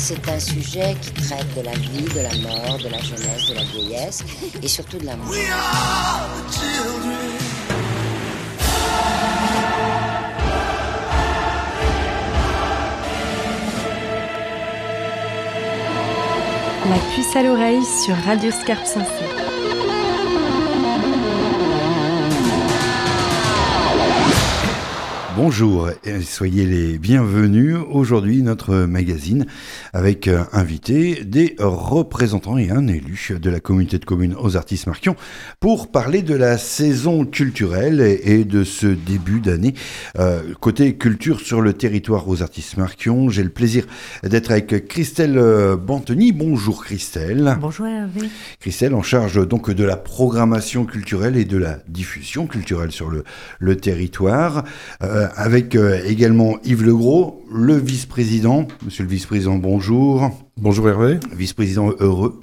C'est un sujet qui traite de la vie, de la mort, de la jeunesse, de la vieillesse et surtout de l'amour. La puce à l'oreille sur Radio Scarpe. Bonjour et soyez les bienvenus. Aujourd'hui, notre magazine avec euh, invité des représentants et un élu de la communauté de communes aux artistes Marquion pour parler de la saison culturelle et de ce début d'année. Euh, côté culture sur le territoire aux artistes Marquion, j'ai le plaisir d'être avec Christelle euh, Banteny. Bonjour Christelle. Bonjour Hervé. Christelle en charge donc de la programmation culturelle et de la diffusion culturelle sur le, le territoire. Euh, avec également Yves Legros, le vice-président. Monsieur le vice-président, bonjour. Bonjour Hervé. Vice-président heureux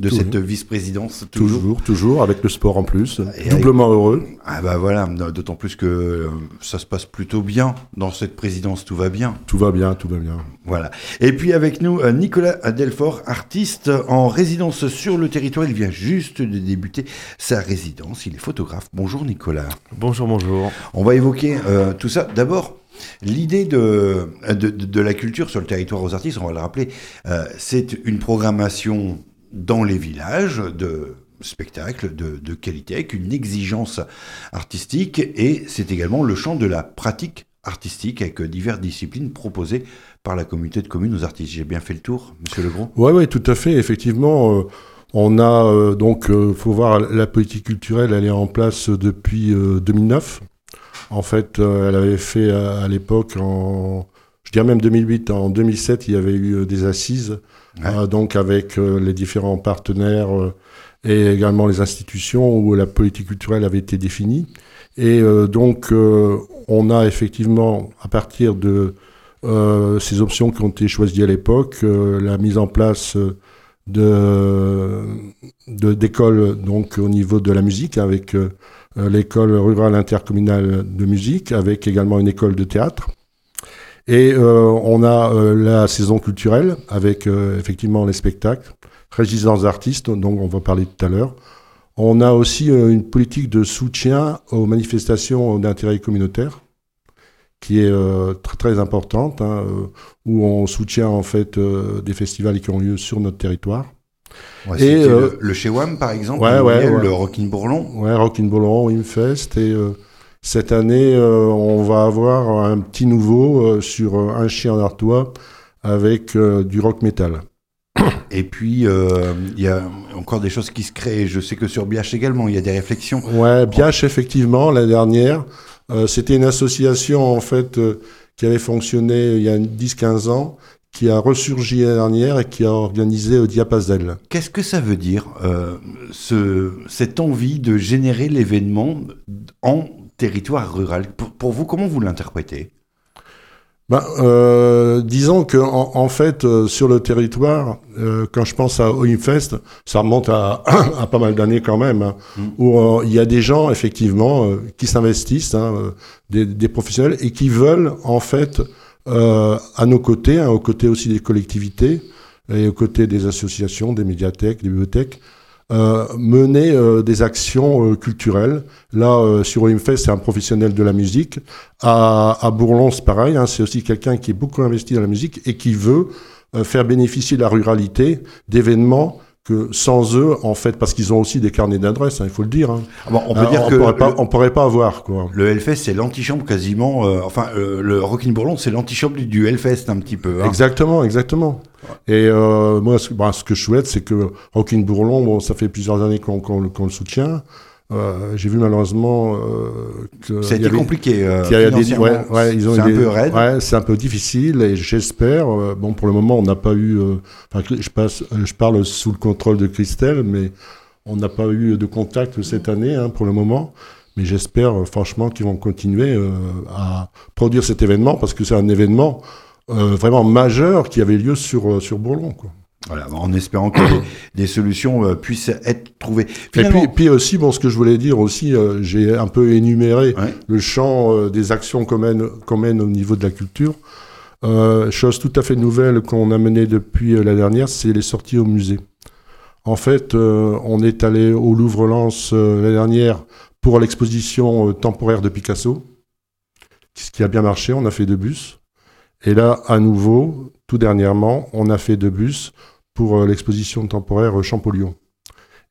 de Toujours. cette vice-présidence. Toujours, toujours, avec le sport en plus. Et Doublement heureux. Ah bah voilà, d'autant plus que euh, ça se passe plutôt bien dans cette présidence, tout va bien. Tout va bien, tout va bien. Voilà. Et puis avec nous, euh, Nicolas Delfort, artiste en résidence sur le territoire. Il vient juste de débuter sa résidence. Il est photographe. Bonjour Nicolas. Bonjour, bonjour. On va évoquer euh, tout ça. D'abord, l'idée de, la culture sur le territoire aux artistes, on va le rappeler, euh, c'est une programmation dans les villages de spectacles de, qualité, avec une exigence artistique, et c'est également le champ de la pratique artistique avec diverses disciplines proposées par la communauté de communes aux artistes. J'ai bien fait le tour, monsieur Legros Ouais, ouais, tout à fait. Effectivement, euh, on a euh, donc, faut voir, la politique culturelle, elle est en place depuis euh, 2009. En fait, euh, elle avait fait à, à l'époque, en, je dirais même 2008, en 2007, il y avait eu euh, des assises, Ouais. euh, donc avec euh, les différents partenaires euh, et également les institutions où la politique culturelle avait été définie. Et euh, donc, euh, on a effectivement, à partir de euh, ces options qui ont été choisies à l'époque, euh, la mise en place euh, de d'écoles donc au niveau de la musique avec euh, euh, l'école rurale intercommunale de musique, avec également une école de théâtre. Et euh, on a euh, la saison culturelle avec euh, effectivement les spectacles, résidence d'artistes, dont on va parler tout à l'heure. On a aussi euh, une politique de soutien aux manifestations d'intérêt communautaire qui est euh, très importante, hein, euh, où on soutient en fait euh, des festivals qui ont lieu sur notre territoire. Ouais, Et, euh, le, le Chewam, par exemple, ouais, le, ouais, Rockin' Bourlon. Ouais, Rockin' Bollon, Wimfest. Et euh, cette année, euh, on va avoir un petit nouveau sur un chien d'Artois avec du rock metal. Et puis, il y a encore des choses qui se créent. Je sais que sur Biache également, il y a des réflexions. Ouais, Biache, effectivement, la dernière. C'était une association, en fait, qui avait fonctionné il y a 10-15 ans, qui a ressurgi la dernière et qui a organisé au Diapazel. Qu'est-ce que ça veut dire, euh, ce, cette envie de générer l'événement en territoire rural? Pour, pour vous, comment vous l'interprétez? Ben, euh, disons que en, en fait, euh, sur le territoire, euh, quand je pense à Oimfest, ça remonte à, à pas mal d'années quand même, hein, Mm. où euh, il y a des gens effectivement euh, qui s'investissent, hein, euh, des, des professionnels, et qui veulent en fait euh, à nos côtés, hein, aux côtés aussi des collectivités et aux côtés des associations, des médiathèques, des bibliothèques, euh, mener euh, des actions euh, culturelles. Là, euh, sur Oimfest, c'est un professionnel de la musique. À, à Bourlon, c'est pareil. hein, c'est aussi quelqu'un qui est beaucoup investi dans la musique et qui veut euh, faire bénéficier la ruralité d'événements que sans eux, en fait, parce qu'ils ont aussi des carnets d'adresses, hein, il faut le dire. hein. Ah bon, On peut Hein, dire on que pourrait pas, le, on pourrait pas avoir quoi. le Hellfest, c'est l'antichambre quasiment. euh, enfin, euh, le Rockin' Bourlon, c'est l'antichambre du, du Hellfest un petit peu. hein. Exactement, exactement. Et euh, moi, ce, bah, ce que je souhaite, c'est que Rockin' Bourlon, bon, ça fait plusieurs années qu'on le- qu'on le soutient. Euh, J'ai vu malheureusement euh, que Ça a il y été avait- compliqué. euh, qu'il y a des- ouais, ouais, ils ont c'est un des- peu raide. Ouais, c'est un peu difficile et j'espère. euh, bon, pour le moment, on n'a pas eu. euh, je, passe, euh, je parle sous le contrôle de Christelle, mais on n'a pas eu de contact cette année hein, pour le moment. Mais j'espère franchement qu'ils vont continuer à produire cet événement parce que c'est un événement vraiment majeur qui avait lieu sur, sur Bourlon. Quoi. Voilà, en espérant que des, des solutions euh, puissent être trouvées. Et puis, puis aussi, bon, ce que je voulais dire aussi, euh, j'ai un peu énuméré Ouais. le champ euh, des actions qu'on mène, mène au niveau de la culture. Chose tout à fait nouvelle qu'on a menée depuis la dernière, c'est les sorties au musée. En fait, on est allé au Louvre-Lens la dernière pour l'exposition temporaire de Picasso, ce qui a bien marché, on a fait deux bus. Et là, à nouveau, tout dernièrement, on a fait deux bus pour l'exposition temporaire Champollion.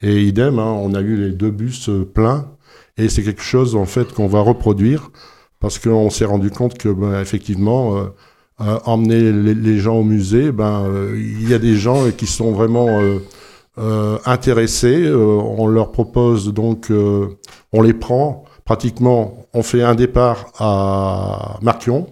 Et idem, hein, on a eu les deux bus pleins et c'est quelque chose en fait qu'on va reproduire parce qu'on s'est rendu compte que ben, effectivement euh, euh, emmener les, gens au musée, ben euh, il y a des gens qui sont vraiment intéressés. on leur propose donc, on les prend pratiquement. On fait un départ à Marquion,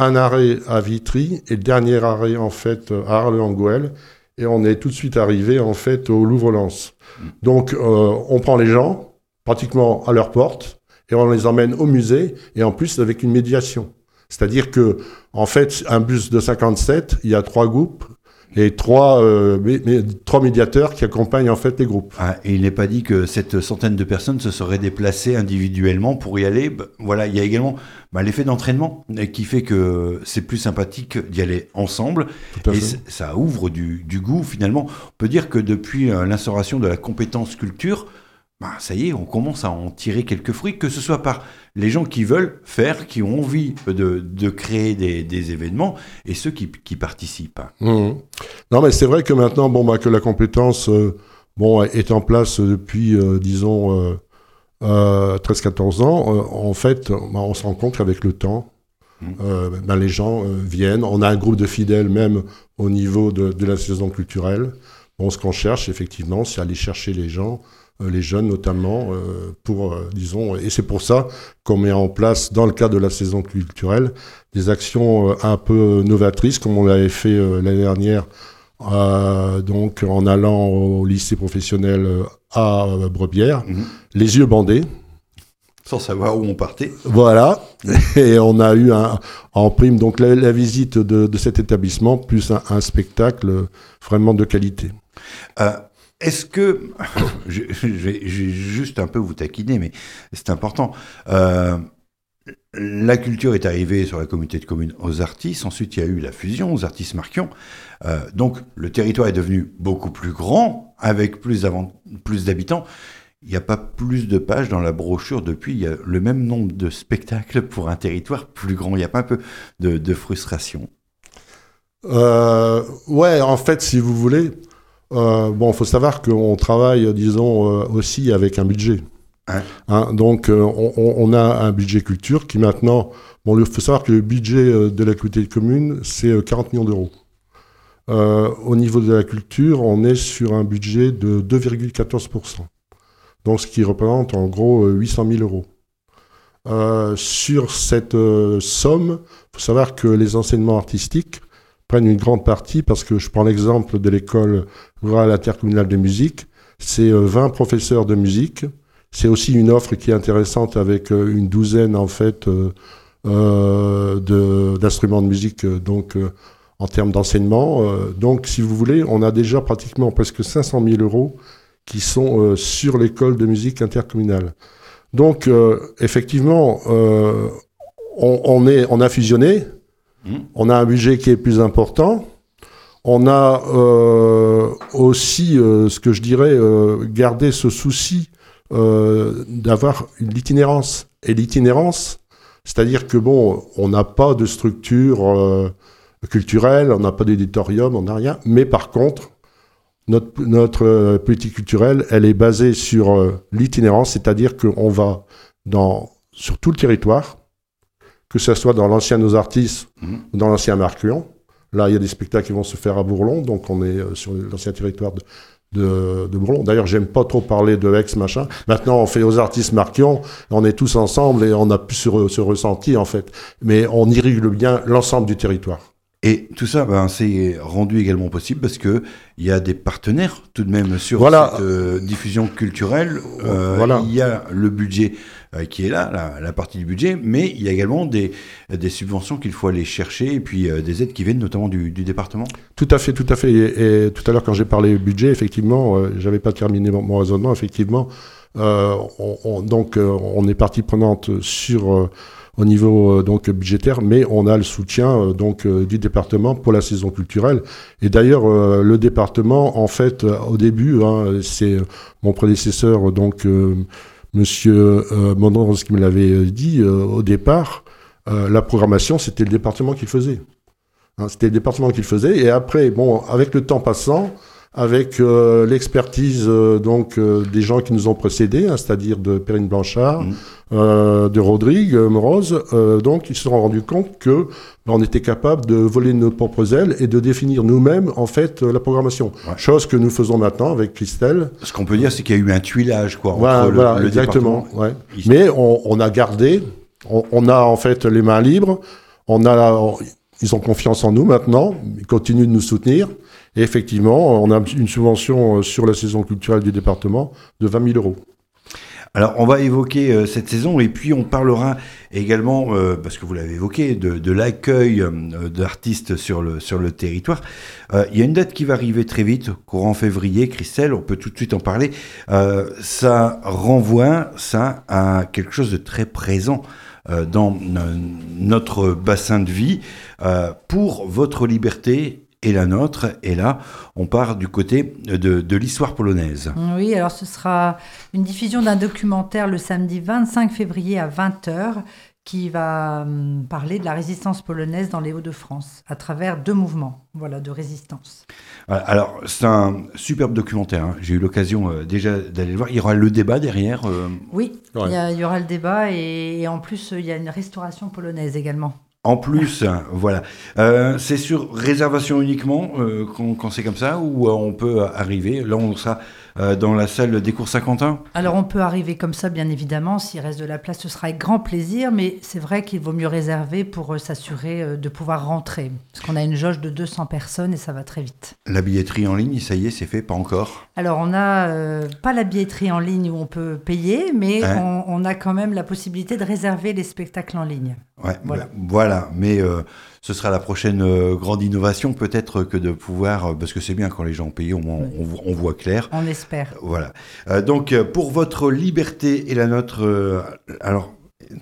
un arrêt à Vitry et le dernier arrêt en fait à Arles-en-Goël et on est tout de suite arrivé en fait au Louvre-Lens. Donc on prend les gens, pratiquement à leur porte et on les emmène au musée et en plus avec une médiation. C'est-à-dire que, en fait, un bus de 57, il y a trois groupes et trois, euh, trois médiateurs qui accompagnent en fait les groupes. Ah, et il n'est pas dit que cette centaine de personnes se seraient déplacées individuellement pour y aller. Voilà, il y a également bah, l'effet d'entraînement qui fait que c'est plus sympathique d'y aller ensemble. Et ça ouvre du, du, goût finalement. On peut dire que depuis euh, l'instauration de la compétence culture, bah, ça y est, on commence à en tirer quelques fruits, que ce soit par les gens qui veulent faire, qui ont envie de, créer des, événements, et ceux qui, participent. Mmh. Non, mais c'est vrai que maintenant, bon, bah, que la compétence euh, bon, est en place depuis, euh, disons, 13-14 euh, ans, en fait, bah, on se rend compte qu'avec le temps, mmh. bah, les gens viennent. On a un groupe de fidèles même au niveau de, de la saison culturelle. Bon, ce qu'on cherche, effectivement, c'est aller chercher les gens euh, les jeunes notamment, euh, pour, euh, disons, et c'est pour ça qu'on met en place, dans le cadre de la saison culturelle, des actions un peu novatrices, comme on l'avait fait l'année dernière, donc en allant au lycée professionnel à Brebière, mhm. les yeux bandés. Sans savoir où on partait. Voilà, et on a eu un, en prime donc la, visite de, cet établissement, plus un, spectacle vraiment de qualité. Est-ce que, je, vais juste un peu vous taquiner, mais c'est important. Euh, la culture est arrivée sur la communauté de communes aux artistes. Ensuite, il y a eu la fusion aux artistes Marquion. Euh, donc, le territoire est devenu beaucoup plus grand, avec plus, d'habitants. Il n'y a pas plus de pages dans la brochure depuis. Il y a le même nombre de spectacles pour un territoire plus grand. Il n'y a pas un peu de, frustration euh, Ouais, en fait, si vous voulez, euh, bon, il faut savoir qu'on travaille, disons, euh, aussi avec un budget. Hein, donc, euh, on, a un budget culture qui maintenant, bon, il faut savoir que le budget de la communauté commune, c'est 40 millions d'euros. au niveau de la culture, on est sur un budget de 2,14%. Donc, ce qui représente en gros 800 000 euros. sur cette somme, il faut savoir que les enseignements artistiques prennent une grande partie, parce que je prends l'exemple de l'école rurale intercommunale de musique, c'est 20 euh, professeurs de musique, c'est aussi une offre qui est intéressante avec euh, une douzaine en fait euh, d'instruments de, musique donc en termes d'enseignement. donc si vous voulez, on a déjà pratiquement presque 500 000 euros qui sont sur l'école de musique intercommunale. Donc effectivement, on, est, on a fusionné, on a un budget qui est plus important. On a euh, aussi, euh, ce que je dirais, euh, gardé ce souci d'avoir une itinérance. Et l'itinérance, c'est-à-dire que bon, on n'a pas de structure culturelle, on n'a pas d'éditorium, on n'a rien. Mais par contre, notre, notre politique culturelle, elle est basée sur l'itinérance, c'est-à-dire qu'on va dans, sur tout le territoire, que ce soit dans l'ancien Nos Artistes mhm. ou dans l'ancien Marcuon. Là, il y a des spectacles qui vont se faire à Bourlon, donc on est euh, sur l'ancien territoire de, de, de Bourlon. D'ailleurs, j'aime pas trop parler de ex machin. Maintenant, on fait aux artistes Marquion, on est tous ensemble et on a pu se, se ressentir en fait. Mais on irrigue bien l'ensemble du territoire. Et tout ça, ben, c'est rendu également possible parce que il y a des partenaires tout de même sur cette euh, diffusion culturelle. Euh, voilà. Il y a le budget euh, qui est là, la, partie du budget, mais il y a également des, des subventions qu'il faut aller chercher et puis des aides qui viennent notamment du, du, département. Tout à fait, tout à fait. Et, tout à l'heure, quand j'ai parlé budget, effectivement, j'avais pas terminé mon, raisonnement. Effectivement, on, donc on est partie prenante sur au niveau donc budgétaire, mais on a le soutien donc du département pour la saison culturelle. Et d'ailleurs, le département, en fait, au début, hein, c'est mon prédécesseur, donc Monsieur Mondon, qui me l'avait dit au départ, la programmation, c'était le département qui faisait. Hein, c'était le département qui faisait. Et après, bon, avec le temps passant, avec euh, l'expertise euh, donc euh, des gens qui nous ont précédés, hein, c'est-à-dire de Perrine Blanchard, mmh. de Rodrigue Morose, donc ils se sont rendus compte que ben, on était capable de voler nos propres ailes et de définir nous-mêmes en fait la programmation. Chose que nous faisons maintenant avec Christelle. Ce qu'on peut dire, c'est qu'il y a eu un tuilage, quoi. Voilà, entre voilà le, exactement. Ouais. Mais on, on, a gardé, on, on, a en fait les mains libres. On a, ils ont confiance en nous maintenant, ils continuent de nous soutenir. Et effectivement, on a une subvention euh, sur la saison culturelle du département de 20 000 euros. Alors, on va évoquer euh, cette saison et puis on parlera également, euh, parce que vous l'avez évoqué, de, l'accueil d'artistes sur le, sur le territoire. Il y a une date qui va arriver très vite, courant février, Christelle, on peut tout de suite en parler. ça renvoie à quelque chose de très présent dans notre bassin de vie pour votre liberté et la nôtre. Et là, on part du côté de, de l'histoire polonaise. Oui, alors ce sera une diffusion d'un documentaire le samedi 25 février à 20h qui va hum, parler de la résistance polonaise dans les Hauts-de-France à travers deux mouvements voilà, de résistance. Alors, c'est un superbe documentaire. Hein. J'ai eu l'occasion euh, déjà d'aller le voir. Il y aura le débat derrière. Euh, oui, il, y aura le débat et, en plus, il y a une restauration polonaise également. En plus, voilà. Euh, c'est sur réservation uniquement quand, c'est comme ça ou on peut arriver Là, on sera euh, dans la salle des cours Saint-Quentin Alors on peut arriver comme ça, bien évidemment. S'il reste de la place, ce sera avec grand plaisir. Mais c'est vrai qu'il vaut mieux réserver pour euh, s'assurer euh, de pouvoir rentrer. Parce qu'on a une jauge de 200 personnes et ça va très vite. La billetterie en ligne, ça y est, c'est fait, pas encore Alors on n'a pas la billetterie en ligne où on peut payer, mais on, a quand même la possibilité de réserver les spectacles en ligne. Ouais, voilà. voilà. Mais ce sera la prochaine euh, grande innovation, peut-être que de pouvoir, euh, parce que c'est bien quand les gens au moins on, voit clair. On espère. Voilà. Euh, donc pour votre liberté et la nôtre, alors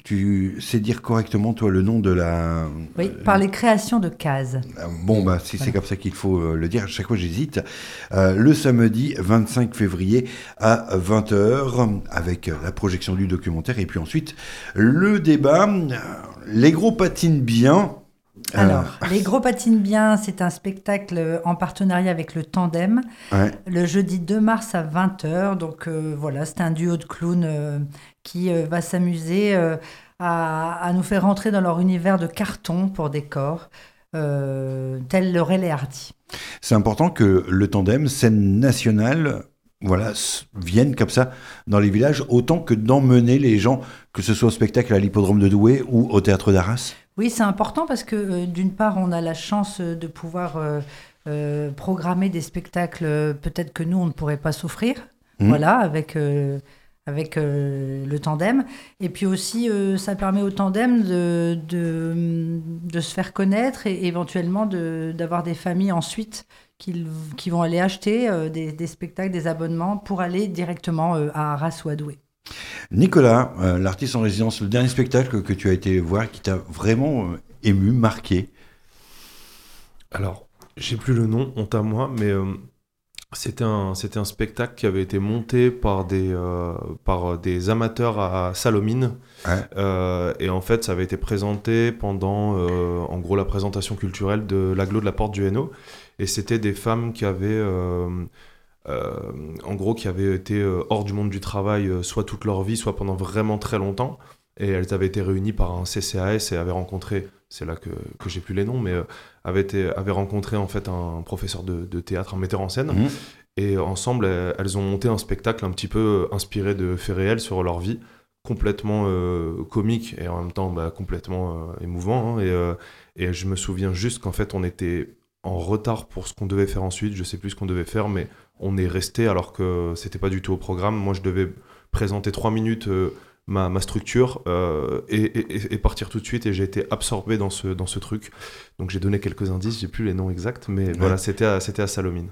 tu sais dire correctement, toi, le nom de la... Oui, par les créations de cases. Bon, bah, si c'est comme ça qu'il faut le dire, à chaque fois j'hésite. le samedi 25 février à 20h, avec la projection du documentaire, et puis ensuite le débat. Les gros patinent bien, alors, Les Gros Patines Bien, c'est un spectacle en partenariat avec le Tandem, le jeudi 2 mars à 20h. Donc euh, voilà, c'est un duo de clowns euh, qui euh, va s'amuser à, nous faire rentrer dans leur univers de carton pour décor, tel le Relais Hardy. C'est important que le Tandem, scène nationale, voilà, viennent comme ça dans les villages, autant que d'emmener les gens, que ce soit au spectacle à l'hippodrome de Douai ou au théâtre d'Arras Oui, c'est important parce que euh, d'une part, on a la chance de pouvoir euh, programmer des spectacles peut-être que nous, on ne pourrait pas s'offrir, mmh. voilà, avec, avec le tandem. Et puis aussi, ça permet au tandem de, de, de, se faire connaître et éventuellement d'avoir des familles ensuite qui, vont aller acheter euh, des, spectacles, des abonnements pour aller directement euh, à Arras ou à Douai. Nicolas, euh, l'artiste en résidence, le dernier spectacle que tu as été voir qui t'a vraiment ému, marqué? Alors, j'ai plus le nom, honte à moi, mais c'était un, un spectacle qui avait été monté par des, par des amateurs à Salomine. et en fait, ça avait été présenté pendant, en gros, la présentation culturelle de l'aglo de la Porte du Hainaut. Et c'était des femmes qui avaient, euh, euh, en gros, qui avaient été euh, hors du monde du travail, soit toute leur vie, soit pendant vraiment très longtemps. Et elles avaient été réunies par un CCAS et avaient rencontré, c'est là que, que j'ai plus les noms, mais avaient, été, avaient rencontré en fait un professeur de, de théâtre, un metteur en scène. Mmh. Et ensemble, elles, ont monté un spectacle un petit peu inspiré de faits réels sur leur vie complètement comique et en même temps bah, complètement émouvant. Hein. et, et, je me souviens juste qu'en fait, on était en retard pour ce qu'on devait faire ensuite. Je sais plus ce qu'on devait faire, mais on est resté alors que c'était pas du tout au programme. Moi, je devais présenter trois minutes euh, ma, ma, structure euh, et, partir tout de suite. Et j'ai été absorbé dans ce, dans ce truc. Donc j'ai donné quelques indices. J'ai plus les noms exacts, mais voilà, c'était à, c'était à Salomine.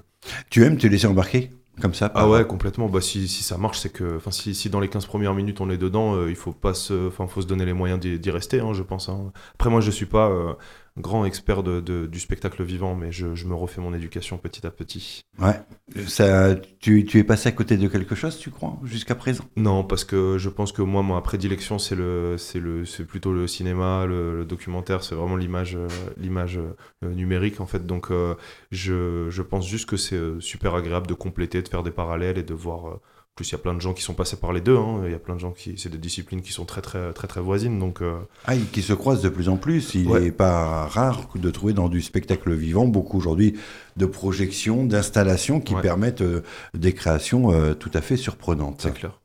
Tu aimes te laisser embarquer comme ça Ah ouais, complètement. Bah, si, si ça marche, c'est que. Enfin, si, si dans les 15 premières minutes on est dedans, il faut pas se. Enfin, faut se donner les moyens d'y rester, hein, je pense. Hein. Après, moi, je suis pas grand expert de, du spectacle vivant, mais je, me refais mon éducation petit à petit. Ouais. Ça, tu, tu, es passé à côté de quelque chose, tu crois, jusqu'à présent? Non, parce que je pense que moi, ma prédilection, c'est le, c'est le, c'est plutôt le cinéma, le, documentaire, c'est vraiment l'image, euh, l'image euh, numérique en fait. Donc, euh, je, je, pense juste que c'est super agréable de compléter, de faire des parallèles et de voir plus il y a plein de gens qui sont passés par les deux. Hein. Il y a plein de gens qui, c'est des disciplines qui sont très très très très voisines. Donc euh. ah, qui se croisent de plus en plus. Il n'est pas rare de trouver dans du spectacle vivant beaucoup aujourd'hui de projections, d'installations qui permettent euh, des créations euh, tout à fait surprenantes. C'est clair.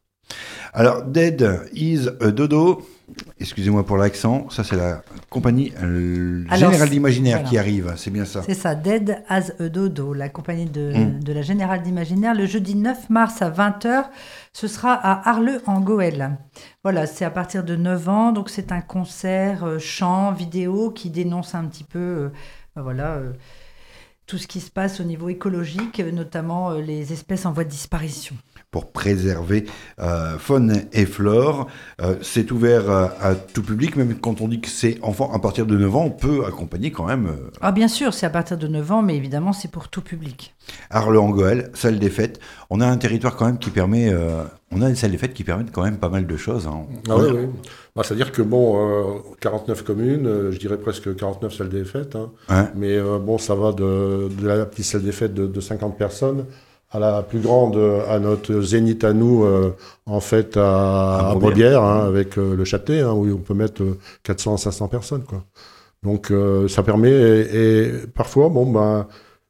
Alors, Dead is a Dodo. Excusez-moi pour l'accent, ça c'est la compagnie euh, Générale d'Imaginaire qui arrive, c'est bien ça C'est ça, Dead as a Dodo, la compagnie de, hmm. de la Générale d'Imaginaire. Le jeudi 9 mars à 20h, ce sera à Arleux en Goël. Voilà, c'est à partir de 9 ans, donc c'est un concert euh, chant, vidéo qui dénonce un petit peu euh, ben voilà, tout ce qui se passe au niveau écologique, notamment les espèces en voie de disparition pour préserver euh, faune et flore. Euh, c'est ouvert euh, à, tout public, même quand on dit que c'est enfant à partir de 9 ans, on peut accompagner quand même. Ah bien sûr, c'est à partir de 9 ans, mais évidemment c'est pour tout public. Arles-en-Goël, salle des fêtes. On a un territoire quand même qui permet, on a une salle des fêtes qui permettent quand même pas mal de choses. Hein. Ah oui, oui. Bah, C'est-à-dire que bon, 49 communes, je dirais presque 49 salles des fêtes, hein. mais bon, ça va de, la petite salle des fêtes de, de 50 personnes à la plus grande, à notre zénith à nous, euh, en fait, à, à Brebière, hein, avec euh, le Châtelet, hein, où on peut mettre 400 à 500 personnes. Quoi. Donc euh, ça permet, et, parfois, bon, ben,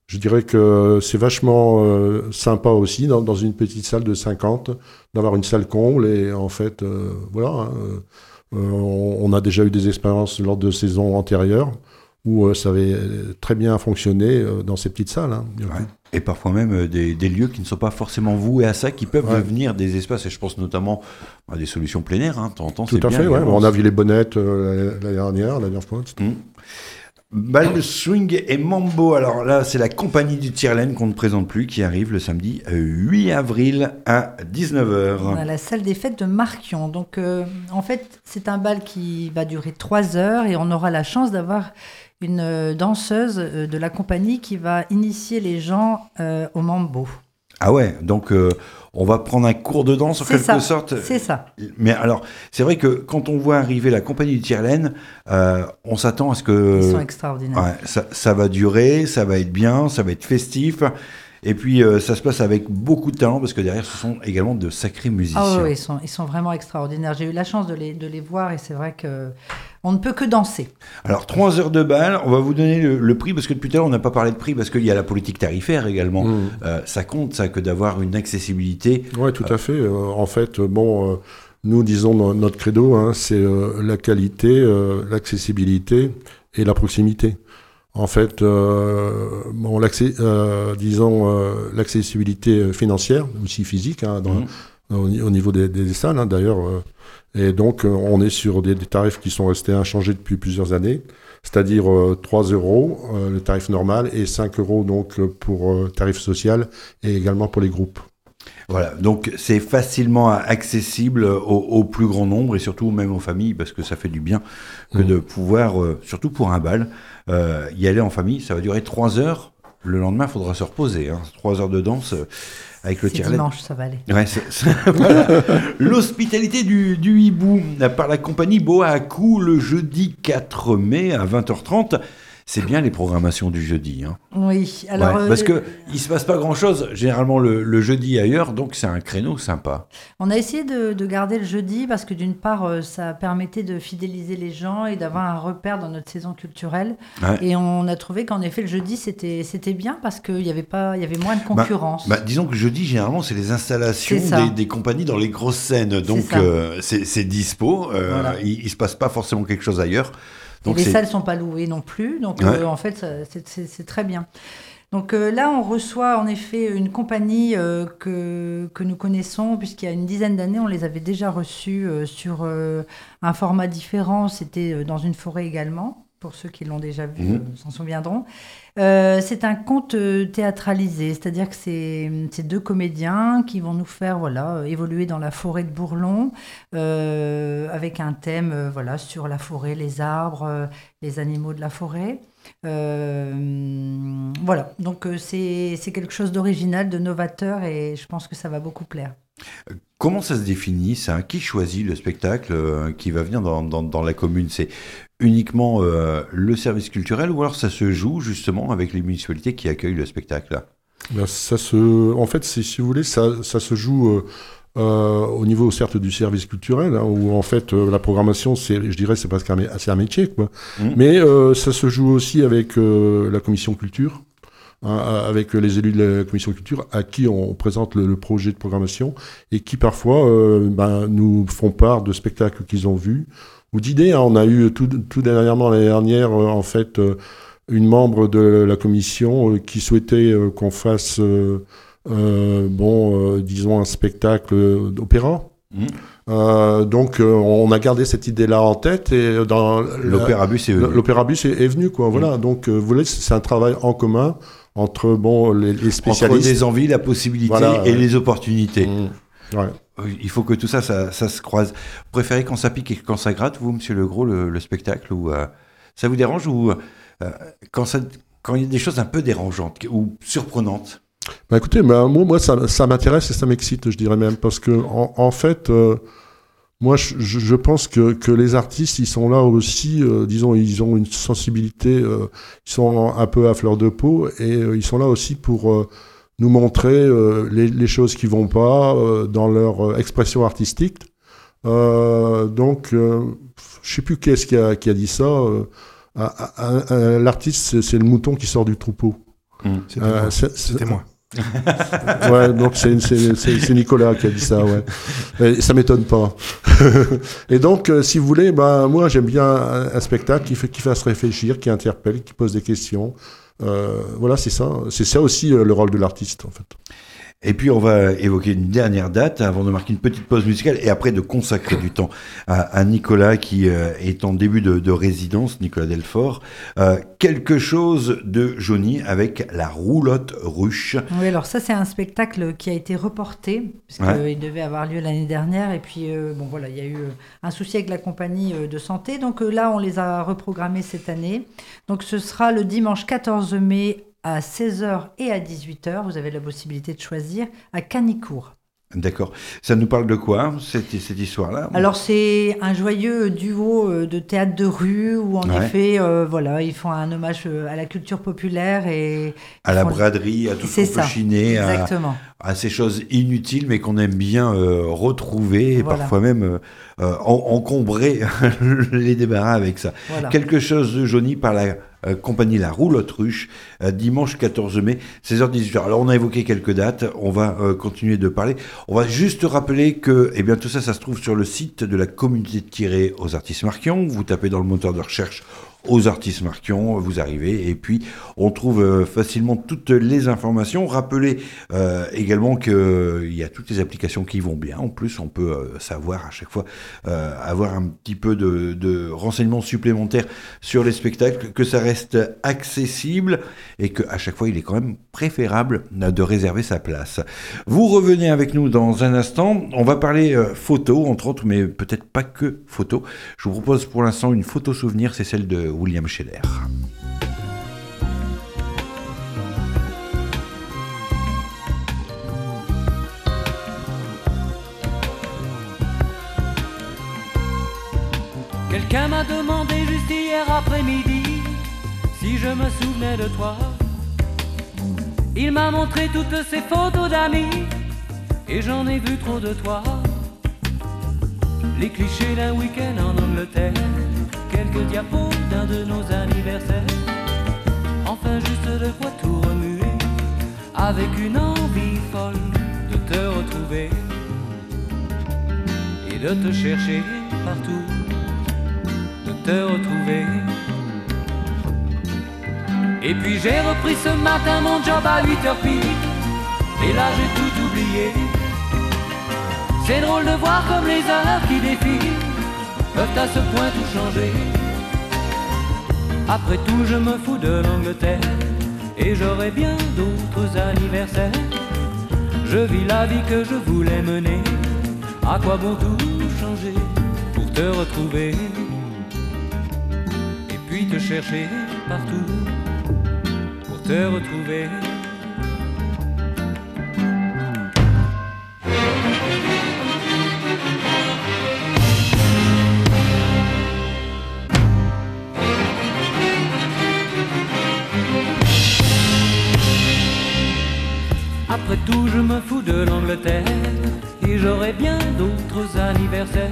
je dirais que c'est vachement sympa aussi, dans, dans, une petite salle de 50, d'avoir une salle comble, et en fait, voilà, hein, on, on, a déjà eu des expériences lors de saisons antérieures où ça avait très bien fonctionné dans ces petites salles. Hein. Et parfois même euh, des, lieux qui ne sont pas forcément voués à ça, qui peuvent devenir des espaces. Et je pense notamment à des solutions plein air. Hein, Tout à fait, ouais. on a vu les bonnettes euh, l'année dernière, la dernière fois. Mmh. Ball Swing et Mambo. Alors là, c'est la compagnie du Tirlen qu'on ne présente plus qui arrive le samedi 8 euh, avril à 19h. On a la salle des fêtes de Marquion. Donc en fait, c'est un bal qui va durer 3 heures et on aura la chance d'avoir une euh, danseuse euh, de la compagnie qui va initier les gens euh, au mambo. Ah ouais, donc on va prendre un cours de danse en quelque sorte. C'est ça. Mais alors, c'est vrai que quand on voit arriver la compagnie du Tirlaine, on s'attend à ce que. Ils sont extraordinaires. ça, ça, va durer, ça va être bien, ça va être festif. Et puis, ça se passe avec beaucoup de talent parce que derrière, ce sont également de sacrés musiciens. Ah oui, ils sont, ils sont vraiment extraordinaires. J'ai eu la chance de les, de les voir et c'est vrai que on ne peut que danser. Alors, trois heures de bal, on va vous donner le, prix, parce que depuis tout à l'heure, on n'a pas parlé de prix, parce qu'il y a la politique tarifaire également. Mmh. Euh, ça compte, ça, que d'avoir une accessibilité. Oui, tout à fait. Euh, en fait, bon, euh, nous disons notre credo, hein, c'est la qualité, l'accessibilité et la proximité. En fait, bon, disons l'accessibilité financière, aussi physique, hein, mmh. au, niveau des, salles. Hein, d'ailleurs, et donc, euh, on est sur des, tarifs qui sont restés inchangés depuis plusieurs années, c'est-à-dire 3 euh, euros euh, le tarif normal et 5 euros donc pour tarif social et également pour les groupes. Voilà, donc c'est facilement accessible au, plus grand nombre et surtout même aux familles parce que ça fait du bien que mmh. de pouvoir, surtout pour un bal, y aller en famille. Ça va durer 3 heures. Le lendemain, il faudra se reposer. Hein. 3 heures de danse avec le dimanche, ça va aller. L'hospitalité du, du, hibou par la compagnie Boa le jeudi 4 mai à 20h30. C'est bien les programmations du jeudi. Hein. Oui, alors. parce euh, que il se passe pas grand chose généralement le, jeudi ailleurs, donc c'est un créneau sympa. On a essayé de, garder le jeudi parce que d'une part, euh, ça permettait de fidéliser les gens et d'avoir un repère dans notre saison culturelle. Et on a trouvé qu'en effet, le jeudi, c'était bien parce qu'il y avait pas, y avait moins de bah, concurrence. Bah, disons que jeudi, généralement, c'est les installations des, compagnies dans les grosses scènes, donc c'est euh, dispo. il, il se passe pas forcément quelque chose ailleurs. Donc les salles ne sont pas louées non plus, donc euh, en fait, c'est très bien. Donc euh, là, on reçoit en effet une compagnie euh, que, que nous connaissons, puisqu'il y a une dizaine d'années, on les avait déjà reçus sur un format différent, c'était dans une forêt également. Pour ceux qui l'ont déjà vu, mmh. s'en souviendront. c'est un conte théâtralisé, c'est-à-dire que c'est deux comédiens qui vont nous faire voilà, évoluer dans la forêt de Bourlon avec un thème voilà, sur la forêt, les arbres, les animaux de la forêt. Euh, voilà, donc euh, c'est quelque chose d'original, de novateur et je pense que ça va beaucoup plaire. Comment ça se définit ça? Qui choisit le spectacle euh, qui va venir dans, dans, la commune? C'est uniquement le service culturel ou alors ça se joue justement avec les municipalités qui accueillent le spectacle? Ben, ça se, En fait, si vous voulez, ça, ça se joue euh, au niveau certes du service culturel, hein, où en fait euh, la programmation, c'est, je dirais, c'est presque un, un métier, quoi. Mmh. Mais euh, ça se joue aussi avec la commission culture. Hein, avec les élus de la commission culture à qui on présente le, projet de programmation et qui parfois ben, nous font part de spectacles qu'ils ont vus ou d'idées. Hein. On a eu tout, tout dernièrement l'année dernière en fait une membre de la commission qui souhaitait qu'on fasse euh, bon, euh, disons un spectacle d'opéra. Mmh. Euh, donc on a gardé cette idée-là en tête et dans l'opérabus est venu. L'opérabus est, venu quoi. Voilà. Mmh. Donc vous voulez, c'est un travail en commun entre bon les, spécialistes. Entre les envies, la possibilité et les opportunités. Mmh. Ouais. Il faut que tout ça, ça, ça, se croise. Vous préférez quand ça pique et quand ça gratte, vous, Monsieur Legros, le, le spectacle ou ça vous dérange ou quand ça, quand il y a des choses un peu dérangeantes ou surprenantes? Bah écoutez, bah, moi, moi ça, ça m'intéresse et ça m'excite, je dirais même, parce que en, en fait, euh, moi, je, je, pense que, que les artistes, ils sont là aussi, euh, disons, ils ont une sensibilité, euh, ils sont un peu à fleur de peau et ils sont là aussi pour nous montrer les, les, choses qui vont pas dans leur expression artistique. donc, je sais plus qui est-ce qui a, qui a dit ça. L'artiste, c'est le mouton qui sort du troupeau. Mmh. C'était moi. ouais, donc c'est Nicolas qui a dit ça, ouais. Et ça m'étonne pas. et donc, euh, si vous voulez, bah, moi j'aime bien un, spectacle qui, fait, qui fasse réfléchir, qui interpelle, qui pose des questions. Euh, voilà, c'est ça. C'est ça aussi euh, le rôle de l'artiste, en fait. Et puis on va évoquer une dernière date avant de marquer une petite pause musicale et après de consacrer du temps à, Nicolas qui euh, est en début de, résidence, Nicolas Delfort. Euh, quelque chose de Johnny avec la roulotte ruche. Oui, alors ça c'est un spectacle qui a été reporté puisqu'il devait avoir lieu l'année dernière et puis euh, bon voilà il y a eu un souci avec la compagnie de santé donc là on les a reprogrammés cette année. Donc ce sera le dimanche 14 mai à 16h et à 18h. Vous avez la possibilité de choisir à Canicourt. D'accord. Ça nous parle de quoi, cette, cette histoire-là? Alors, c'est un joyeux duo euh, de théâtre de rue où, en effet, euh, voilà, ils font un hommage euh, à la culture populaire et. À la braderie, à tout ce qu'on peut chiner, à, ces choses inutiles, mais qu'on aime bien retrouver et parfois même encombrer les débarras avec ça. Quelque chose de jauni par la euh, compagnie La Roulotte Ruche, euh, dimanche 14 mai, 16h-18h. Alors on a évoqué quelques dates, on va euh, continuer de parler. On va juste rappeler que eh bien, tout ça, ça se trouve sur le site de la communauté de tirés aux artistes Marquion. Vous tapez dans le moteur de recherche aux artistes Marquion, vous arrivez et puis on trouve euh, facilement toutes les informations. Rappelez euh, également qu'il euh, y a toutes les applications qui vont bien. En plus, on peut savoir à chaque fois, avoir un petit peu de, de, renseignements supplémentaires sur les spectacles, que ça reste accessible et qu'à chaque fois, il est quand même préférable de réserver sa place. Vous revenez avec nous dans un instant. On va parler photo, entre autres, mais peut-être pas que photo. Je vous propose pour l'instant une photo souvenir, c'est celle de William Scheller. Quelqu'un m'a demandé juste hier après-midi si je me souvenais de toi. Il m'a montré toutes ses photos d'amis et j'en ai vu trop de toi. Les clichés d'un week-end en Angleterre quelques diapos de nos anniversaires. Enfin, juste de quoi tout remuer, avec une envie folle de te retrouver et de te chercher partout, de te retrouver. Et puis j'ai repris ce matin mon job à 8h pile, et là j'ai tout oublié. C'est drôle de voir comme les heures qui défilent peuvent à ce point tout changer. Après tout, je me fous de l'Angleterre et j'aurai bien d'autres anniversaires. Je vis la vie que je voulais mener. À quoi bon tout changer pour te retrouver? Et puis te chercher partout pour te retrouver. Tout, je me fous de l'Angleterre et j'aurai bien d'autres anniversaires.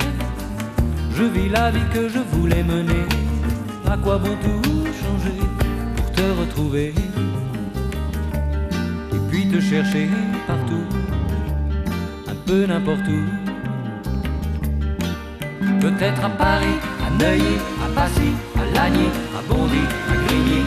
Je vis la vie que je voulais mener. À quoi bon tout changer pour te retrouver? Et puis te chercher partout, un peu n'importe où. Peut-être à Paris, à Neuilly, à Passy, à Lagny, à Bondy, à Grigny,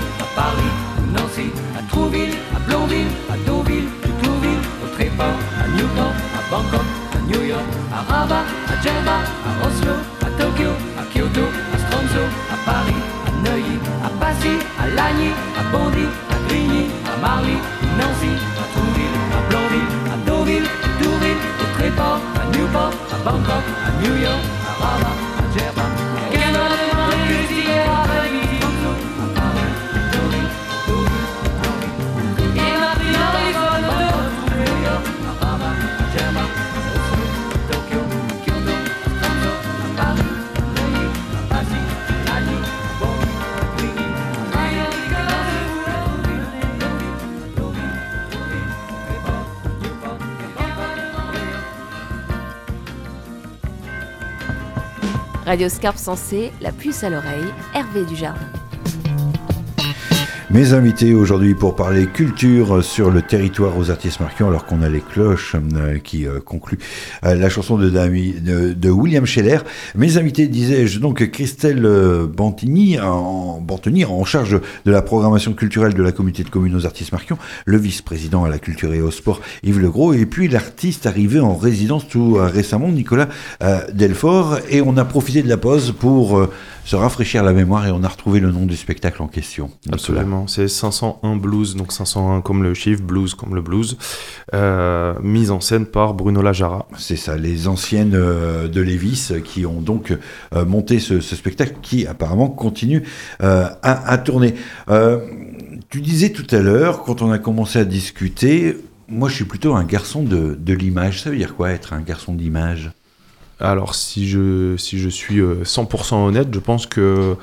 à Rabat, à Djerba, à Oslo, à Tokyo, à Kyoto, à Stromso, à Paris, à Neuilly, à Passy, à Lagny, à Bondy, à Grigny, à Marly, à Nancy, à Trouville, à Blonville, à Deauville, à Tourville, au Tréport, à Newport, à Bangkok, à New York, à Rabat, Radio Scarpe la puce à l'oreille, Hervé Dujardin. Mes invités aujourd'hui pour parler culture sur le territoire aux artistes marquants, alors qu'on a les cloches euh, qui euh, concluent euh, la chanson de, William Scheller. Mes invités, disais-je, donc Christelle Bantini, en, en charge de la programmation culturelle de la communauté de communes aux artistes marquants, le vice-président à la culture et au sport, Yves Legros, et puis l'artiste arrivé en résidence tout récemment, Nicolas Delfort. Et on a profité de la pause pour se rafraîchir la mémoire et on a retrouvé le nom du spectacle en question. Nicolas. Absolument, c'est 501 blues, donc 501 comme le chiffre, blues comme le blues, euh, mise en scène par Bruno Lajara. C'est ça, les anciennes euh, de Lévis qui ont donc euh, monté ce, spectacle qui apparemment continue à, tourner. Tu disais tout à l'heure, quand on a commencé à discuter, moi je suis plutôt un garçon de, de l'image. Ça veut dire quoi être un garçon d'image? Alors si je, si je suis euh, 100% honnête, je pense que,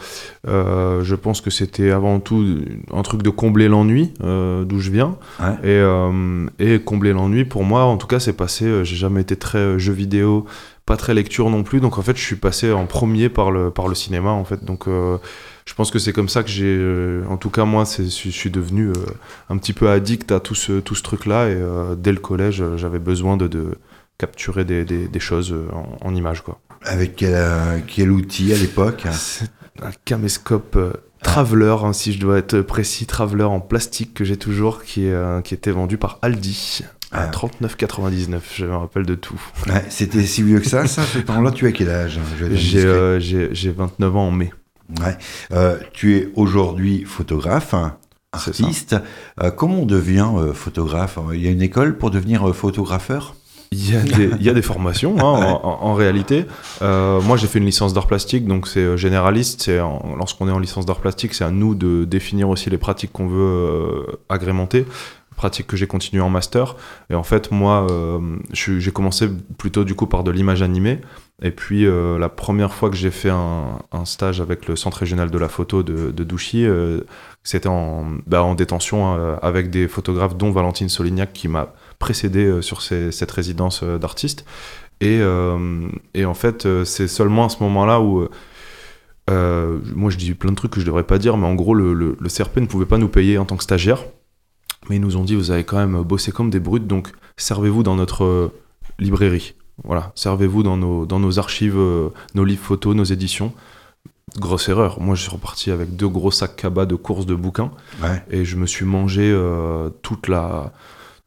euh, je pense que c'était avant tout un truc de combler l'ennui euh, d'où je viens. Ouais. Et, euh, et combler l'ennui, pour moi, en tout cas, c'est passé. euh, J'ai jamais été très euh, jeu vidéo, pas très lecture non plus. Donc en fait, je suis passé en premier par le, par le cinéma, en fait. Donc euh, je pense que c'est comme ça que j'ai. euh, en tout cas, moi, je suis devenu euh, un petit peu addict à tout ce, tout ce truc-là. Et euh, dès le collège, euh, j'avais besoin de, de capturer des, des, des choses euh, en, en images, quoi. Avec quel, euh, quel outil à l'époque C'est un caméscope euh, Traveler, hein, si je dois être précis, Traveler en plastique que j'ai toujours, qui, euh, était vendu par Aldi à Ah. 39,99. Je me rappelle de tout. Ouais, C'était si vieux que ça, ça, ce temps-là, tu as quel âge être J'ai euh, j'ai- j'ai 29 ans en mai. Ouais. Euh, tu es aujourd'hui photographe, hein, artiste. Comment on devient photographe? Il y a une école pour devenir photographeur? Il y a des, il y a des formations hein, en, en- en réalité. Euh, moi j'ai fait une licence d'art plastique, donc c'est euh, généraliste. C'est en- Lorsqu'on est en licence d'art plastique, c'est à nous de définir aussi les pratiques qu'on veut euh, agrémenter. Pratiques que j'ai continué en master. Et en fait, moi, euh, j'ai commencé plutôt du coup par de l'image animée. Et puis euh, la première fois que j'ai fait un, un stage avec le Centre régional de la photo de, de Douchy, euh, c'était en, bah, en détention euh, avec des photographes, dont Valentine Solignac qui m'a précédé euh, sur ces- cette résidence euh, d'artiste. Et, euh, et en fait, c'est seulement à ce moment-là où. moi, je dis plein de trucs que je devrais pas dire, mais en gros, le, le- le CRP ne pouvait pas nous payer en tant que stagiaire. Mais ils nous ont dit vous avez quand même bossé comme des brutes, donc servez-vous dans notre librairie. Voilà, servez-vous dans nos, dans nos archives, nos livres photos, nos éditions. Grosse erreur. Moi, je suis reparti avec deux gros sacs cabas de courses de bouquins Ouais. et je me suis mangé euh, toute la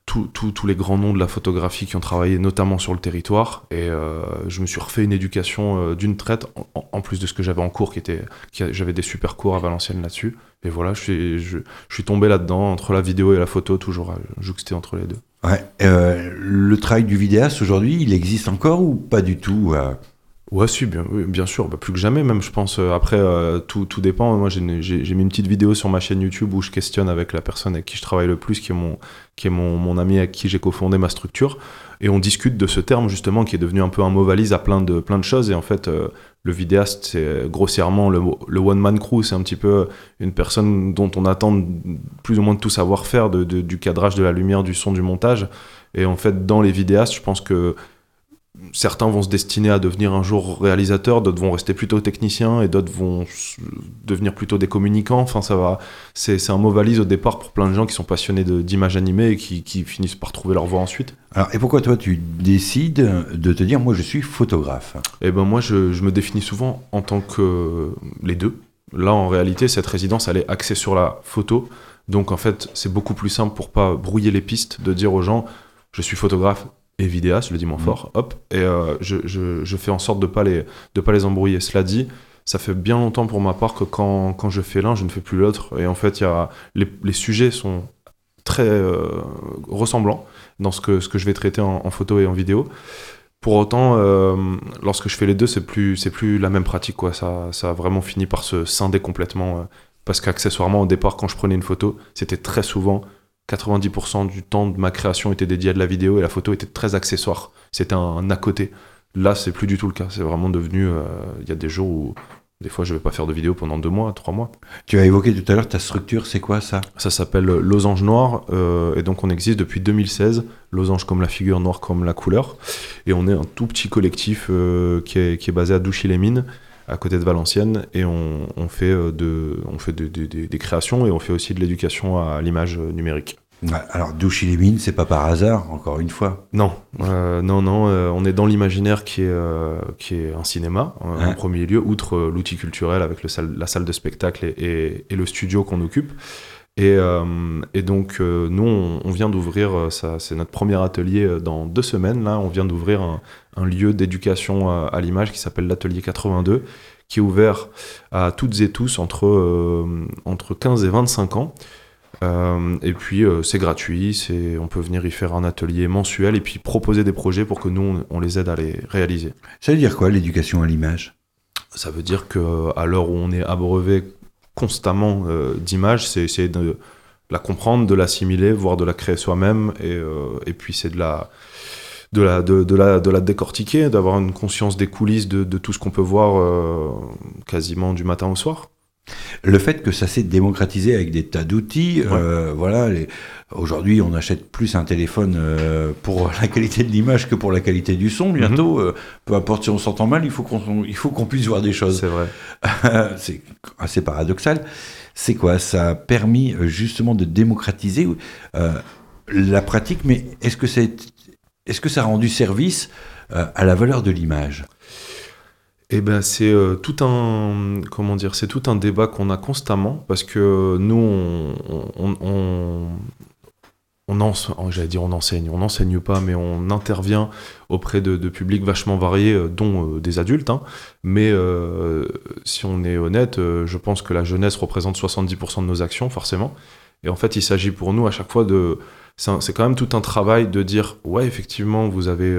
tous les grands noms de la photographie qui ont travaillé notamment sur le territoire. Et je me suis refait une éducation d'une traite, en, plus de ce que j'avais en cours, qui était, j'avais des super cours à Valenciennes là-dessus. Et voilà, je suis, tombé là-dedans, entre la vidéo et la photo, toujours jouxté entre les deux. Ouais, le travail du vidéaste aujourd'hui, il existe encore ou pas du tout Ouais, si, bien, sûr, bah, plus que jamais, même, je pense. Euh, après, euh, tout, tout, dépend. Moi, j'ai mis une petite vidéo sur ma chaîne YouTube où je questionne avec la personne avec qui je travaille le plus, qui est mon, qui est mon, mon ami avec qui j'ai cofondé ma structure. Et on discute de ce terme, justement, qui est devenu un peu un mot valise à plein de, plein de choses. Et en fait, euh, le vidéaste, c'est grossièrement le, le one-man crew. C'est un petit peu une personne dont on attend plus ou moins de tout savoir-faire, du cadrage, de la lumière, du son, du montage. Et en fait, dans les vidéastes, je pense que certains vont se destiner à devenir un jour réalisateurs, d'autres vont rester plutôt techniciens et d'autres vont devenir plutôt des communicants. Enfin, ça va. C'est un mot valise au départ pour plein de gens qui sont passionnés d'images animées et qui, finissent par trouver leur voie ensuite. Alors, et pourquoi toi tu décides de te dire moi je suis photographe? Eh ben moi je, me définis souvent en tant que les deux. Là en réalité cette résidence elle est axée sur la photo. Donc en fait c'est beaucoup plus simple pour pas brouiller les pistes de dire aux gens je suis photographe et vidéaste, je le dis moins mm. fort, hop, et euh, je, je, je, fais en sorte de pas les de pas les embrouiller. Cela dit, ça fait bien longtemps pour ma part que quand, quand je fais l'un, je ne fais plus l'autre. Et en fait, y a, les, les sujets sont très euh, ressemblants dans ce que, ce que je vais traiter en, photo et en vidéo. Pour autant, euh, lorsque je fais les deux, c'est plus, c'est plus la même pratique. Quoi. Ça, ça a vraiment fini par se scinder complètement. parce qu'accessoirement, au départ, quand je prenais une photo, c'était très souvent 90% du temps de ma création était dédié à de la vidéo et la photo était très accessoire. C'était un, à côté. Là, c'est plus du tout le cas. C'est vraiment devenu. Euh, il y a des jours où des fois, je vais pas faire de vidéo pendant deux mois, trois mois. Tu as évoqué tout à l'heure ta structure, c'est quoi ça? Ça s'appelle Losange Noir, euh, et donc on existe depuis 2016. Losange comme la figure, noire comme la couleur. Et on est un tout petit collectif euh, qui, est, qui, est, basé à Douchy-les-Mines, à côté de Valenciennes, et on, on fait, de, on fait des créations et on fait aussi de l'éducation à l'image numérique. Alors, Douchy les mines, c'est pas par hasard, encore une fois. Non, euh, non, non. Euh, on est dans l'imaginaire qui est euh, qui est un cinéma en premier lieu, outre l'outil culturel avec le salle, la salle de spectacle et, et, le studio qu'on occupe. Et, et donc nous, on, vient d'ouvrir, c'est notre premier atelier dans deux semaines. Là, on vient d'ouvrir un, un, lieu d'éducation à, à l'image qui s'appelle l'atelier 82, qui est ouvert à toutes et tous entre entre 15 et 25 ans. Euh, et puis euh, c'est gratuit, c'est, on peut venir y faire un atelier mensuel et puis proposer des projets pour que nous on, les aide à les réaliser. Ça veut dire quoi l'éducation à l'image? Ça veut dire que à l'heure où on est abreuvé constamment euh, d'images, c'est essayer de la comprendre, de l'assimiler, voire de la créer soi-même, et, et puis c'est de la de la, de, de, la, de la décortiquer, d'avoir une conscience des coulisses de, de tout ce qu'on peut voir quasiment du matin au soir. Le fait que ça s'est démocratisé avec des tas d'outils, euh, voilà. Aujourd'hui, on achète plus un téléphone euh, pour la qualité de l'image que pour la qualité du son. Bientôt, mhm. euh, peu importe si on s'entend mal, il faut qu'on il faut qu'on puisse voir des choses. C'est vrai. c'est assez paradoxal. C'est quoi? Ça a permis justement de démocratiser la pratique, mais est-ce que c'est est-ce que ça a rendu service à la valeur de l'image? Eh ben c'est euh, tout un comment dire c'est tout un débat qu'on a constamment parce que nous on, on, on, oh, j'allais dire on enseigne. On n'enseigne pas mais on intervient auprès de, publics vachement variés euh, dont euh, des adultes hein. mais si on est honnête je pense que la jeunesse représente 70% de nos actions forcément et en fait il s'agit pour nous à chaque fois de c'est quand même tout un travail de dire ouais effectivement vous avez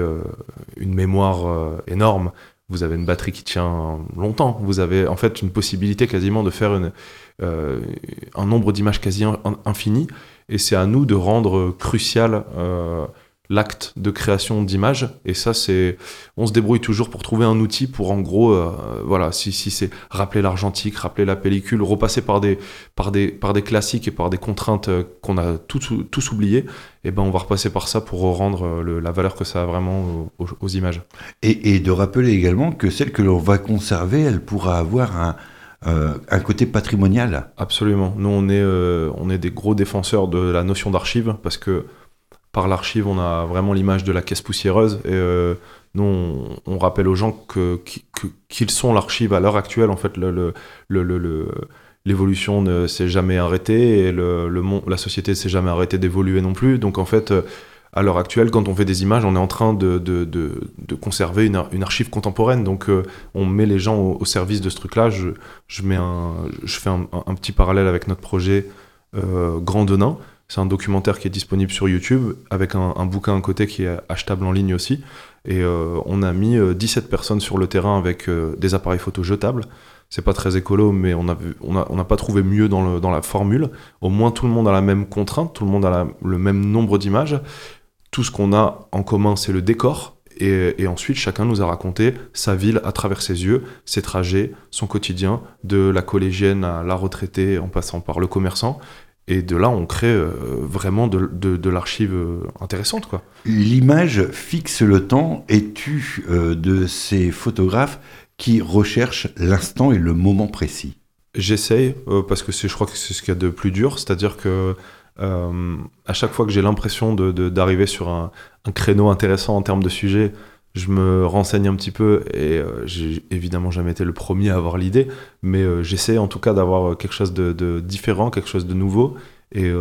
une mémoire énorme vous avez une batterie qui tient longtemps, vous avez en fait une possibilité quasiment de faire euh, un nombre d'images quasi infini, et c'est à nous de rendre crucial euh, l'acte de création d'images. Et ça, c'est, on se débrouille toujours pour trouver un outil pour, en gros, euh, voilà, si, si c'est rappeler l'argentique, rappeler la pellicule, repasser par des, par des, par des classiques et par des contraintes euh, qu'on a tous, tous oubliées, et eh ben on va repasser par ça pour rendre euh, la valeur que ça a vraiment aux, images. Et, et, de rappeler également que celle que l'on va conserver, elle pourra avoir un, un côté patrimonial. Absolument. Nous, on est, on est des gros défenseurs de la notion d'archive parce que par l'archive, on a vraiment l'image de la caisse poussiéreuse. Et euh, nous, on, rappelle aux gens qu'ils sont l'archive à l'heure actuelle. En fait, l'évolution ne s'est jamais arrêtée et la société s'est jamais arrêtée d'évoluer non plus. Donc en fait, à l'heure actuelle, quand on fait des images, on est en train de, conserver une, archive contemporaine. Donc, euh, on met les gens au, service de ce truc-là. Je, fais un, un, petit parallèle avec notre projet euh, Grand Denain. C'est un documentaire qui est disponible sur YouTube avec un, bouquin à côté qui est achetable en ligne aussi. Et euh, on a mis 17 personnes sur le terrain avec des appareils photo jetables. C'est pas très écolo, mais on n'a on on pas trouvé mieux dans, le, dans, la formule. Au moins, tout le monde a la même contrainte, tout le monde a le même nombre d'images tout ce qu'on a en commun, c'est le décor. Et, ensuite, chacun nous a raconté sa ville à travers ses yeux, ses trajets, son quotidien, de la collégienne à la retraitée, en passant par le commerçant. Et de là, on crée euh, vraiment de, de, l'archive euh, intéressante. quoi. L'image fixe le temps. Es-tu euh, de ces photographes qui recherchent l'instant et le moment précis J'essaye, parce que je crois que c'est ce qu'il y a de plus dur. C'est-à-dire que euh, à chaque fois que j'ai l'impression d'arriver de, sur un, créneau intéressant en termes de sujet, je me renseigne un petit peu et euh, j'ai évidemment jamais été le premier à avoir l'idée, mais euh, j'essaie en tout cas d'avoir quelque chose de, différent, quelque chose de nouveau et,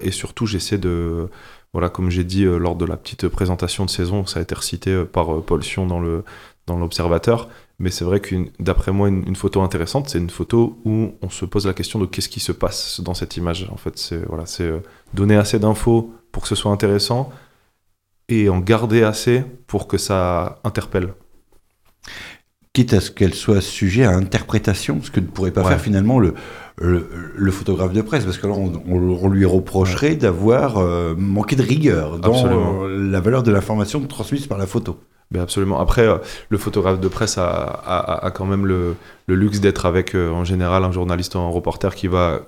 et surtout j'essaie de, voilà, comme j'ai dit lors de la petite présentation de saison, ça a été recité par Paul Sion dans l'observateur, mais c'est vrai que d'après moi, une, photo intéressante, c'est une photo où on se pose la question de qu'est-ce qui se passe dans cette image. En fait, c'est voilà, c'est euh, donner assez d'infos pour que ce soit intéressant et en garder assez pour que ça interpelle. Quitte à ce qu'elle soit sujet à interprétation, ce que ne pourrait pas faire finalement le, le, photographe de presse, parce que alors on, lui reprocherait d'avoir euh, manqué de rigueur dans la valeur de l'information transmise par la photo. Ben absolument. Après, euh, le photographe de presse a, a, quand même le, le luxe d'être avec, euh, en général, un journaliste ou un reporter qui va,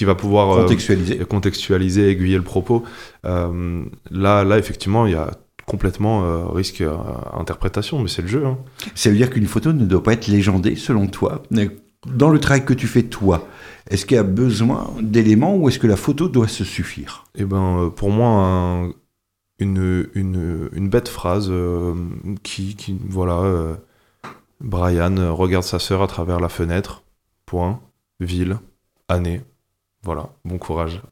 qui va pouvoir euh, contextualiser. contextualiser, aiguiller le propos. là, là, effectivement, il y a complètement risque à interprétation, mais c'est le jeu. Hein. Ça veut dire qu'une photo ne doit pas être légendée, selon toi dans le travail que tu fais toi, est-ce qu'il y a besoin d'éléments ou est-ce que la photo doit se suffire? Eh ben, pour moi, un, une, une, une bête phrase euh, qui, qui, voilà, euh, Brian regarde sa sœur à travers la fenêtre, point, ville, année, voilà, bon courage.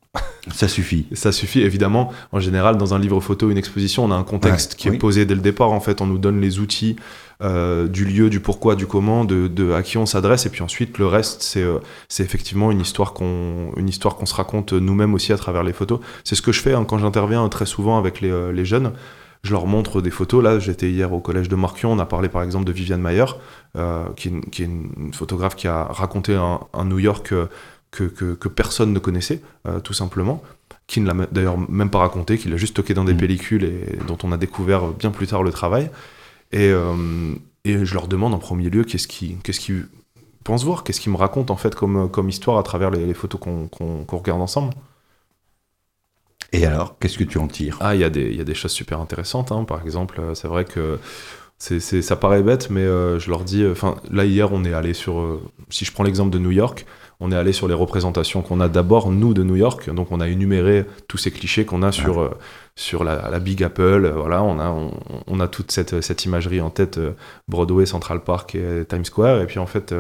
Ça suffit. Ça suffit, évidemment. En général, dans un livre photo, une exposition, on a un contexte qui est posé dès le départ. En fait, on nous donne les outils euh, du lieu, du pourquoi, du comment, de, de à qui on s'adresse. Et puis ensuite, le reste, c'est euh, effectivement une histoire qu'on se raconte nous-mêmes aussi à travers les photos. C'est ce que je fais hein, quand j'interviens très souvent avec les, euh, les jeunes je leur montre des photos. Là, j'étais hier au collège de Marquion, on a parlé par exemple de Viviane Mayer, euh, qui, est qui, est une photographe qui a raconté un, un New York que, personne ne connaissait, euh, tout simplement, qui ne l'a d'ailleurs même pas raconté, qui l'a juste stocké dans des mm. pellicules et dont on a découvert bien plus tard le travail. Et, euh, et je leur demande en premier lieu qu'est-ce qu'ils qu pensent voir, qu'est-ce qu'ils me racontent en fait comme, comme histoire à travers les, photos qu'on regarde ensemble. Et alors, qu'est-ce que tu en tires? Ah, il y, y, a des choses super intéressantes. Hein. Par exemple, c'est vrai que ça paraît bête, mais euh, je leur dis. Enfin, là hier, on est allé sur. si je prends l'exemple de New York, on est allé sur les représentations qu'on a d'abord, nous, de New York. Donc, on a énuméré tous ces clichés qu'on a sur, euh, sur la, Big Apple. Euh, voilà, on a, on, a toute cette, cette, imagerie en tête, euh, Broadway, Central Park et Times Square. Et puis, en fait,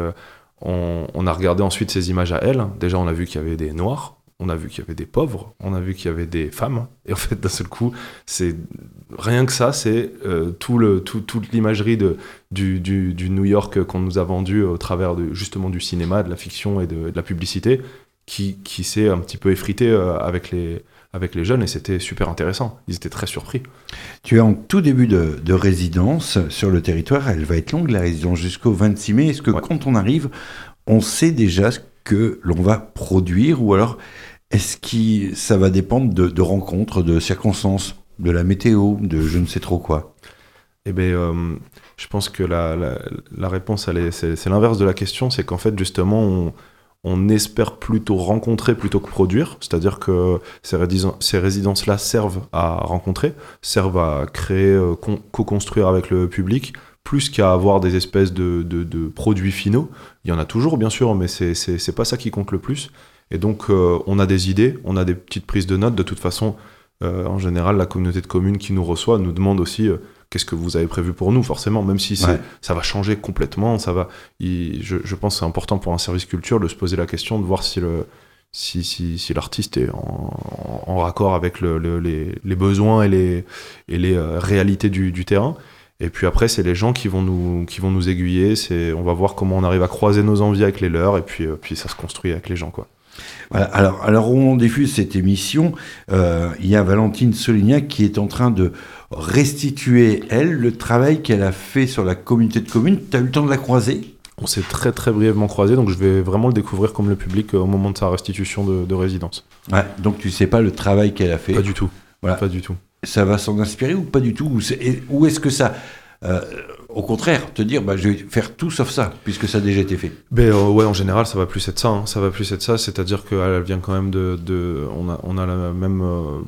on, on, a regardé ensuite ces images à elle. Déjà, on a vu qu'il y avait des noirs, on a vu qu'il y avait des pauvres, on a vu qu'il y avait des femmes. Et en fait, d'un seul coup, c'est rien que ça, c'est euh, tout le, tout, toute l'imagerie de, du, du, du, New York qu'on nous a vendu au travers de, justement du cinéma, de la fiction et de, la publicité, qui, qui s'est un petit peu effrité euh, avec, les, avec les jeunes et c'était super intéressant. Ils étaient très surpris. Tu es en tout début de, de, résidence sur le territoire. Elle va être longue, la résidence, jusqu'au 26 mai. Est-ce que quand on arrive, on sait déjà ce que l'on va produire ou alors est-ce que ça va dépendre de, rencontres, de circonstances, de la météo, de je ne sais trop quoi? Eh bien, euh, je pense que la, réponse, c'est l'inverse de la question. C'est qu'en fait, justement, on, espère plutôt rencontrer plutôt que produire. C'est-à-dire que ces, ces résidences-là servent à rencontrer, servent à créer, euh, co-construire avec le public, plus qu'à avoir des espèces de, de, de, produits finaux. Il y en a toujours, bien sûr, mais c'est pas ça qui compte le plus. Et donc, euh, on a des idées, on a des petites prises de notes. De toute façon, euh, en général, la communauté de communes qui nous reçoit nous demande aussi euh, qu'est-ce que vous avez prévu pour nous, forcément, même si Ouais. ça va changer complètement, ça va. il- je, je pense que c'est important pour un service culture de se poser la question de voir si le si, si, si l'artiste est en, en, en raccord avec le, le- les, les besoins et les, et les réalités du, du terrain. Et puis après, c'est les gens qui vont nous, qui vont nous aiguiller. C'est, on va voir comment on arrive à croiser nos envies avec les leurs, et puis, puis ça se construit avec les gens, quoi. Voilà, alors, alors, on diffuse cette émission. euh, il y a Valentine Solignac qui est en train de restituer, elle, le travail qu'elle a fait sur la communauté de communes. Tu as eu le temps de la croiser? On s'est très très brièvement croisés, donc je vais vraiment le découvrir comme le public euh, au moment de sa restitution de, de résidence. Ouais, donc tu sais pas le travail qu'elle a fait? Pas du tout. Voilà. Pas du tout. Ça va s'en inspirer ou pas du tout? Ou est-ce que ça, euh, au contraire, te dire, bah, je vais faire tout sauf ça, puisque ça a déjà été fait Ben euh, ouais, en général, ça va plus être ça. hein. Ça va plus être ça, c'est-à-dire qu'elle vient quand même de, de on a on a la même euh,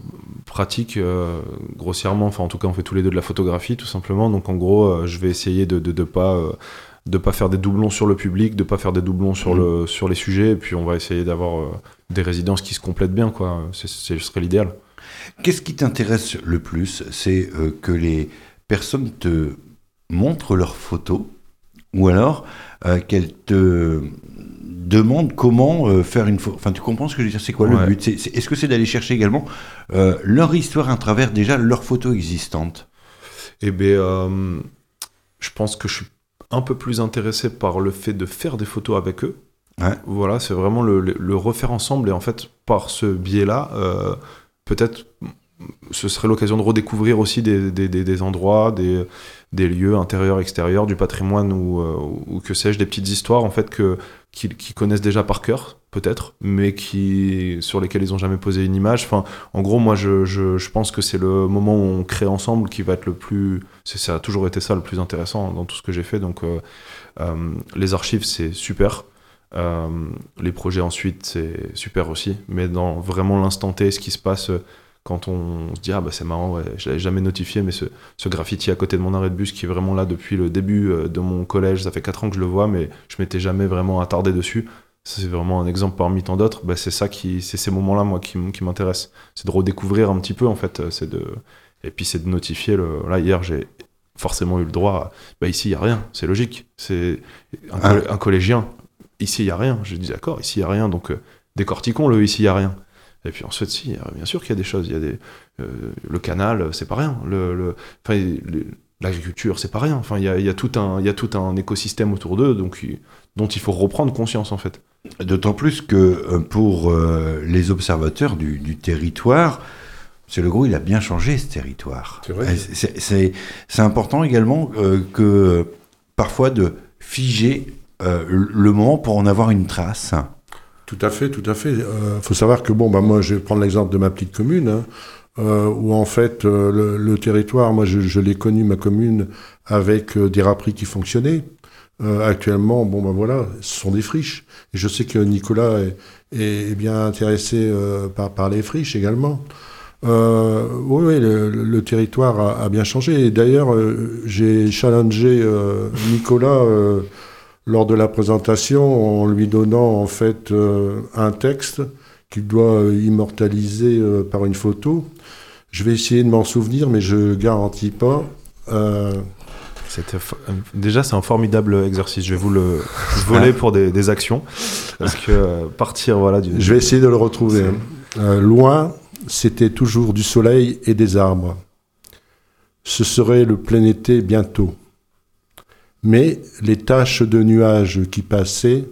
pratique euh, grossièrement. Enfin, en tout cas, on fait tous les deux de la photographie, tout simplement. Donc, en gros, je vais essayer de de, de pas de pas faire des doublons sur le public, de pas faire des doublons sur le sur les sujets, et puis on va essayer d'avoir euh, des résidences qui se complètent bien, quoi. C'est c'est- ce serait l'idéal. Qu'est-ce qui t'intéresse le plus? C'est euh, que les personnes te montrent leurs photos ou alors euh, qu'elles te demandent comment euh, faire une photo. Enfin, tu comprends ce que je veux dire C'est quoi le but? Est-ce que c'est d'aller chercher également euh, leur histoire à travers déjà leurs photos existantes? Eh ben, euh, je pense que je suis un peu plus intéressé par le fait de faire des photos avec eux. Ouais. Voilà, c'est vraiment le, le- le refaire ensemble. Et en fait, par ce biais-là, peut-être ce serait l'occasion de redécouvrir aussi des, des- des- des endroits, des, des lieux intérieurs, extérieurs, du patrimoine ou, euh, ou que sais-je, des petites histoires en fait que qu'ils connaissent déjà par cœur, peut-être, mais qui sur lesquelles ils ont jamais posé une image. Enfin, en gros, moi, je, je, pense que c'est le moment où on crée ensemble qui va être le plus. Ça a toujours été ça le plus intéressant dans tout ce que j'ai fait. Donc, euh, euh, les archives, c'est super. Les projets ensuite, c'est super aussi. Mais dans vraiment l'instant T, ce qui se passe quand on se dit Ah, bah c'est marrant, ouais, je l'avais jamais notifié, mais ce, ce graffiti à côté de mon arrêt de bus qui est vraiment là depuis le début euh, de mon collège, ça fait 4 ans que je le vois, mais je m'étais jamais vraiment attardé dessus. C'est vraiment un exemple parmi tant d'autres. Bah, c'est ça qui, c'est ces moments-là, moi, qui, m'intéressent. C'est de redécouvrir un petit peu, en fait. euh, C'est de, et puis c'est de notifier le. Là, hier, j'ai forcément eu le droit. à- Bah, ici, il y a rien. C'est logique. C'est un, Ah. un collégien. Ici, il y a rien. Je dis d'accord. Ici, il y a rien. Donc, euh, décortiquons le. Ici, il y a rien. Et puis ensuite, si, euh, bien sûr qu'il y a des choses. Il y a des, euh, le canal, euh, c'est pas rien. Le, le- enfin, le- l'agriculture, c'est pas rien. Enfin, il y a, il y a tout un, il y a tout un écosystème autour d'eux, donc dont il faut reprendre conscience en fait. D'autant plus que pour euh, les observateurs du, du territoire, c'est le gros, il a bien changé ce territoire. C'est important également euh, que parfois de figer le moment pour en avoir une trace. Tout à fait, tout à fait. Il faut savoir que, bon, bah, moi, je vais prendre l'exemple de ma petite commune, hein, euh, où en fait, euh, le, territoire, moi, je, l'ai connu, ma commune, avec euh, des râperies qui fonctionnaient. Euh, actuellement, bon, ben voilà, ce sont des friches. Et je sais que Nicolas est, bien intéressé euh, par, les friches également. Euh, oui, oui, le, territoire a, bien changé. Et d'ailleurs, euh, j'ai challengé euh, Nicolas euh, lors de la présentation en lui donnant en fait euh, un texte qu'il doit euh, immortaliser euh, par une photo. Je vais essayer de m'en souvenir, mais je garantis pas. Euh, déjà c'est un formidable exercice. Je vais vous le voler pour des, des actions parce que partir voilà du. je vais essayer de le retrouver. hein. Loin, c'était toujours du soleil et des arbres. Ce serait le plein été bientôt. Mais les taches de nuages qui passaient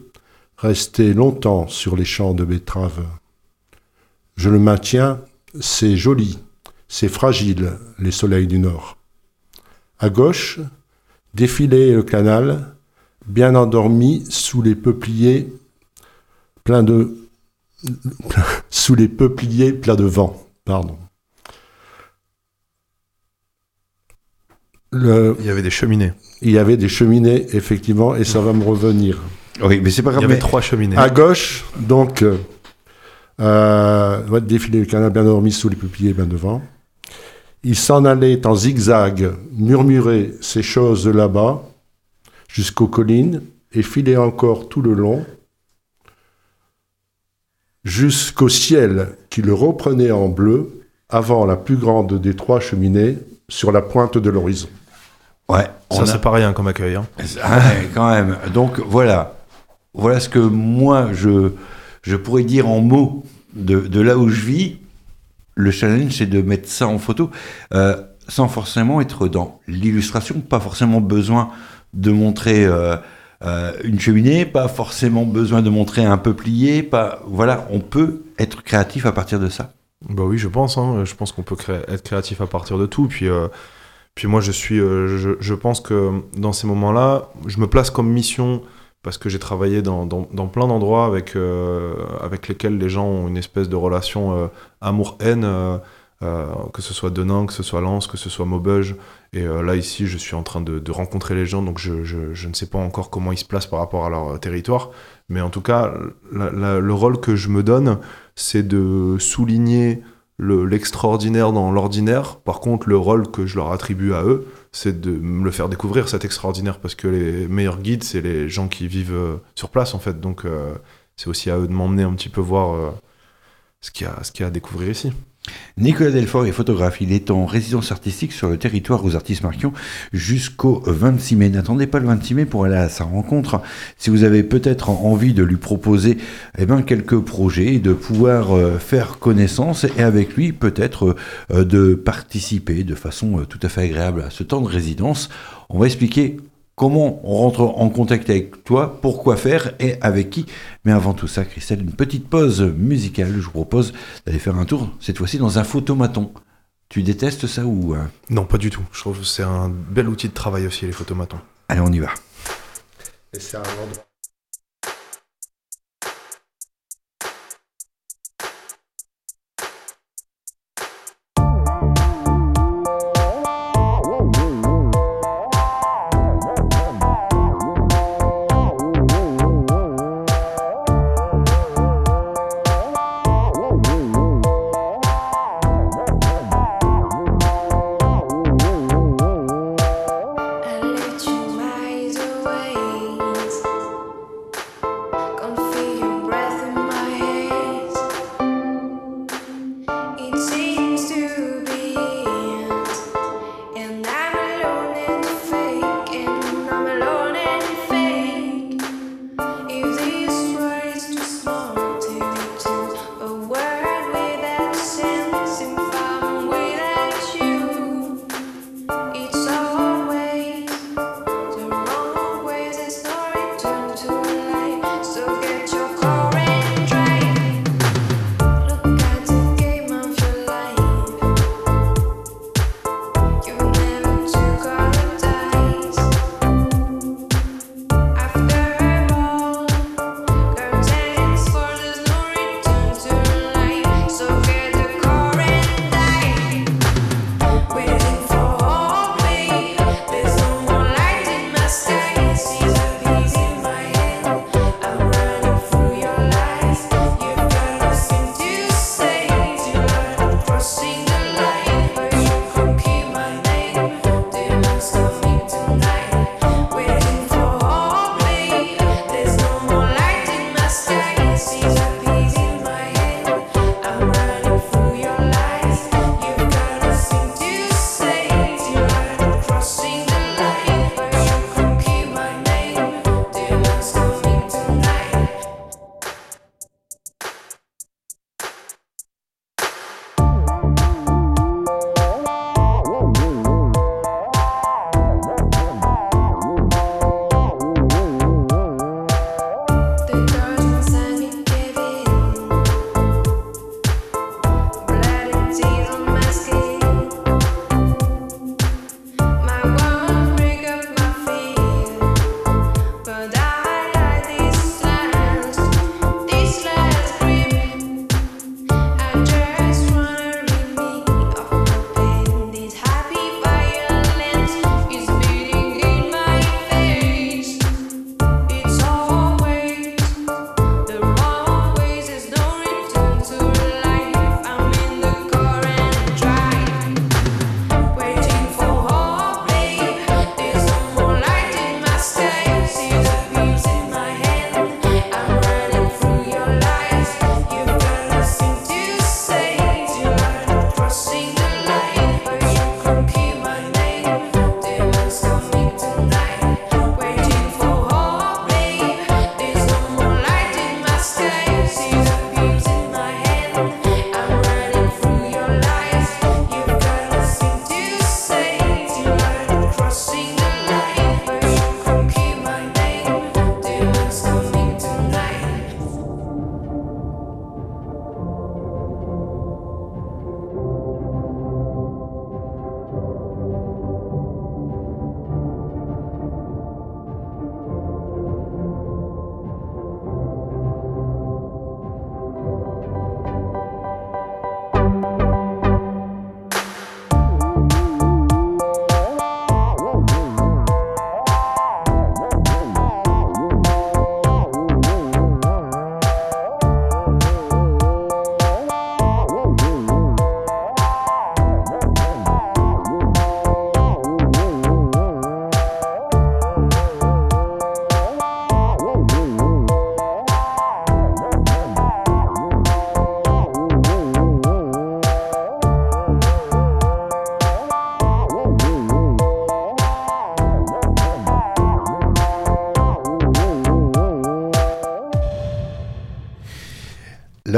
restaient longtemps sur les champs de betteraves. Je le maintiens, c'est joli, c'est fragile, les soleils du nord. À gauche, défilait le canal, bien endormi sous les peupliers pleins de sous les peupliers pleins de vent. Pardon. Le- Il y avait des cheminées. il y avait des cheminées, effectivement, et ça va me revenir. Oui, mais c'est pas Il y grave. avait mais- trois cheminées. À gauche, donc, euh, euh, va défiler le canal bien dormi sous les peupliers bien devant. Il s'en allait en zigzag, murmurer ces choses là-bas, jusqu'aux collines, et filait encore tout le long, jusqu'au ciel qui le reprenait en bleu, avant la plus grande des trois cheminées, sur la pointe de l'horizon. Ouais. Ça, c'est pas rien comme accueil. Hein. Ah quand même. Donc voilà. Voilà ce que moi, je, je pourrais dire en mots de, de là où je vis. Le challenge, c'est de mettre ça en photo euh, sans forcément être dans l'illustration, pas forcément besoin de montrer euh, euh, une cheminée, pas forcément besoin de montrer un peuplier, pas voilà, on peut être créatif à partir de ça. Bah oui, je pense. Hein. Je pense qu'on peut être créatif à partir de tout. Puis, puis moi, je suis, euh, je, pense que dans ces moments-là, je me place comme mission parce que j'ai travaillé dans, plein d'endroits avec, euh, avec lesquels les gens ont une espèce de relation amour-haine, que ce soit Denain, que ce soit Lens, que ce soit Maubeuge. Et là, ici, je suis en train de, rencontrer les gens, donc je, ne sais pas encore comment ils se placent par rapport à leur territoire. Mais en tout cas, le rôle que je me donne, c'est de souligner l'extraordinaire le, dans l'ordinaire. Par contre, le rôle que je leur attribue à eux, c'est de me le faire découvrir, cet extraordinaire, parce que les meilleurs guides, c'est les gens qui vivent euh, sur place, en fait. Donc, euh, c'est aussi à eux de m'emmener un petit peu voir euh, ce qu'il y, a à découvrir ici. Nicolas Delfort est photographe. Il est en résidence artistique sur le territoire aux artistes marquions jusqu'au 26 mai. N'attendez pas le 26 mai pour aller à sa rencontre. Si vous avez peut-être envie de lui proposer eh ben, quelques projets et de pouvoir euh, faire connaissance et avec lui peut-être euh, de participer de façon euh, tout à fait agréable à ce temps de résidence, on va expliquer comment on rentre en contact avec toi, pourquoi faire et avec qui. Mais avant tout ça, Christelle, une petite pause musicale. Je vous propose d'aller faire un tour, cette fois-ci dans un photomaton. Tu détestes ça ou euh... Non, pas du tout. Je trouve que c'est un bel outil de travail aussi, les photomatons. Allez, on y va. Et c'est un endroit.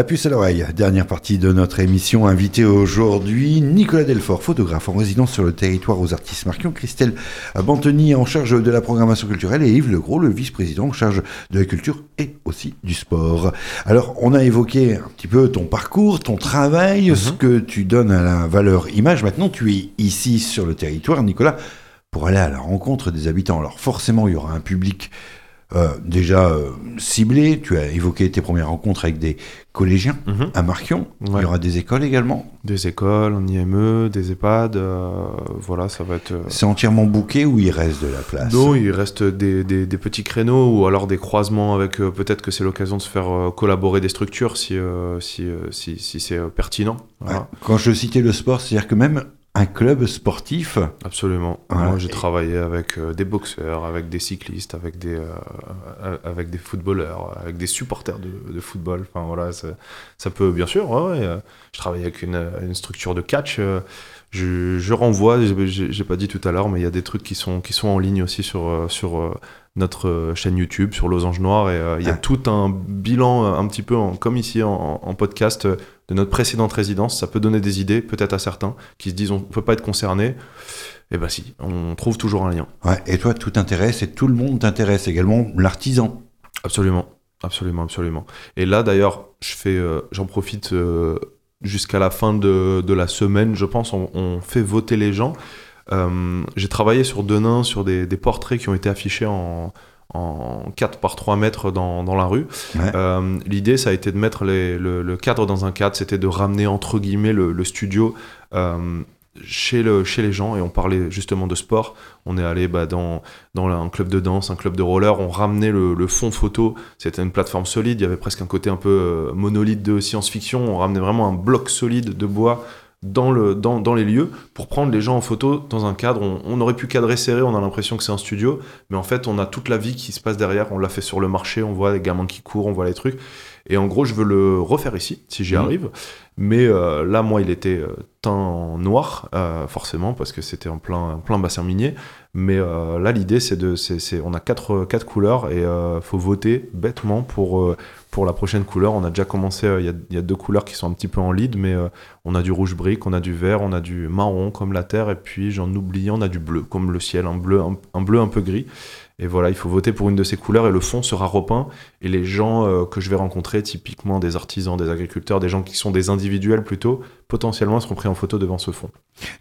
La puce à l'oreille, dernière partie de notre émission. Invité aujourd'hui, Nicolas Delfort, photographe en résidence sur le territoire aux artistes marquions, Christelle Bantoni en charge de la programmation culturelle et Yves Legros, le vice-président en charge de la culture et aussi du sport. Alors, on a évoqué un petit peu ton parcours, ton travail, ce que tu donnes à la valeur image. Maintenant, tu es ici sur le territoire, Nicolas, pour aller à la rencontre des habitants. Alors, forcément, il y aura un public euh, déjà euh, ciblé. Tu as évoqué tes premières rencontres avec des collégiens Mhm. à Marquion. Il Ouais. y aura des écoles également. Des écoles, un IME, des EHPAD, euh, voilà, ça va être. euh, C'est entièrement bouqué ou il reste de la place Non, il reste des, des- des petits créneaux ou alors des croisements avec. euh, Peut-être que c'est l'occasion de se faire euh, collaborer des structures si, si, si, si c'est pertinent. Voilà. Ouais. Quand je citais le sport, c'est-à-dire que même un club sportif, Absolument. Voilà. Moi, j'ai travaillé avec euh, des boxeurs, avec des cyclistes, avec des, euh, euh, avec des footballeurs, avec des supporters de, de football. Enfin, voilà, ça, ça peut, bien sûr. ouais, ouais, euh, je travaille avec une, une structure de catch. euh, je, je renvoie, j'ai- pas dit tout à l'heure, mais il y a des trucs qui sont, qui sont en ligne aussi sur, euh, sur euh, notre euh, chaîne YouTube, sur Losange Noir. Et euh, il y a Ah. tout un bilan, un petit peu en- comme ici en, en podcast, de notre précédente résidence. Ça peut donner des idées, peut-être à certains, qui se disent on peut pas être concerné. Eh ben si, on trouve toujours un lien. ouais, et toi, tout t'intéresse et tout le monde t'intéresse également, l'artisan. Absolument, absolument, absolument. Et là d'ailleurs, je fais, euh, j'en profite euh, jusqu'à la fin de, de la semaine, je pense, on, on fait voter les gens. Euh, J'ai travaillé sur Denain sur des, des portraits qui ont été affichés en, en 4 par 3 mètres dans, dans la rue. Ouais. Euh, L'idée, ça a été de mettre les- le, le cadre dans un cadre, c'était de ramener entre guillemets le, le studio euh, chez, le, chez les gens, et on parlait justement de sport. On est allé bah, dans, un club de danse, un club de roller, on ramenait le, fond photo, c'était une plateforme solide, il y avait presque un côté un peu euh, monolithe de science-fiction, on ramenait vraiment un bloc solide de bois dans les lieux pour prendre les gens en photo dans un cadre. On, on aurait pu cadrer serré, on a l'impression que c'est un studio, mais en fait on a toute la vie qui se passe derrière, on l'a fait sur le marché, on voit les gamins qui courent, on voit les trucs. Et en gros, je veux le refaire ici, si j'y Mhm. arrive. Mais euh, là, moi, il était euh, teint noir, euh, forcément, parce que c'était en plein, en plein bassin minier. Mais euh, là, l'idée, c'est de, c'est, c'est- on a quatre, quatre couleurs et euh, faut voter bêtement pour, pour la prochaine couleur. On a déjà commencé, il y, a, il y a deux couleurs qui sont un petit peu en lead, mais on a du rouge brique, on a du vert, on a du marron comme la terre, et puis j'en oublie, on a du bleu comme le ciel, un bleu, un, un bleu un peu gris. Et voilà, il faut voter pour une de ces couleurs et le fond sera repeint. Et les gens euh, que je vais rencontrer, typiquement des artisans, des agriculteurs, des gens qui sont des individuels plutôt, potentiellement seront pris en photo devant ce fond.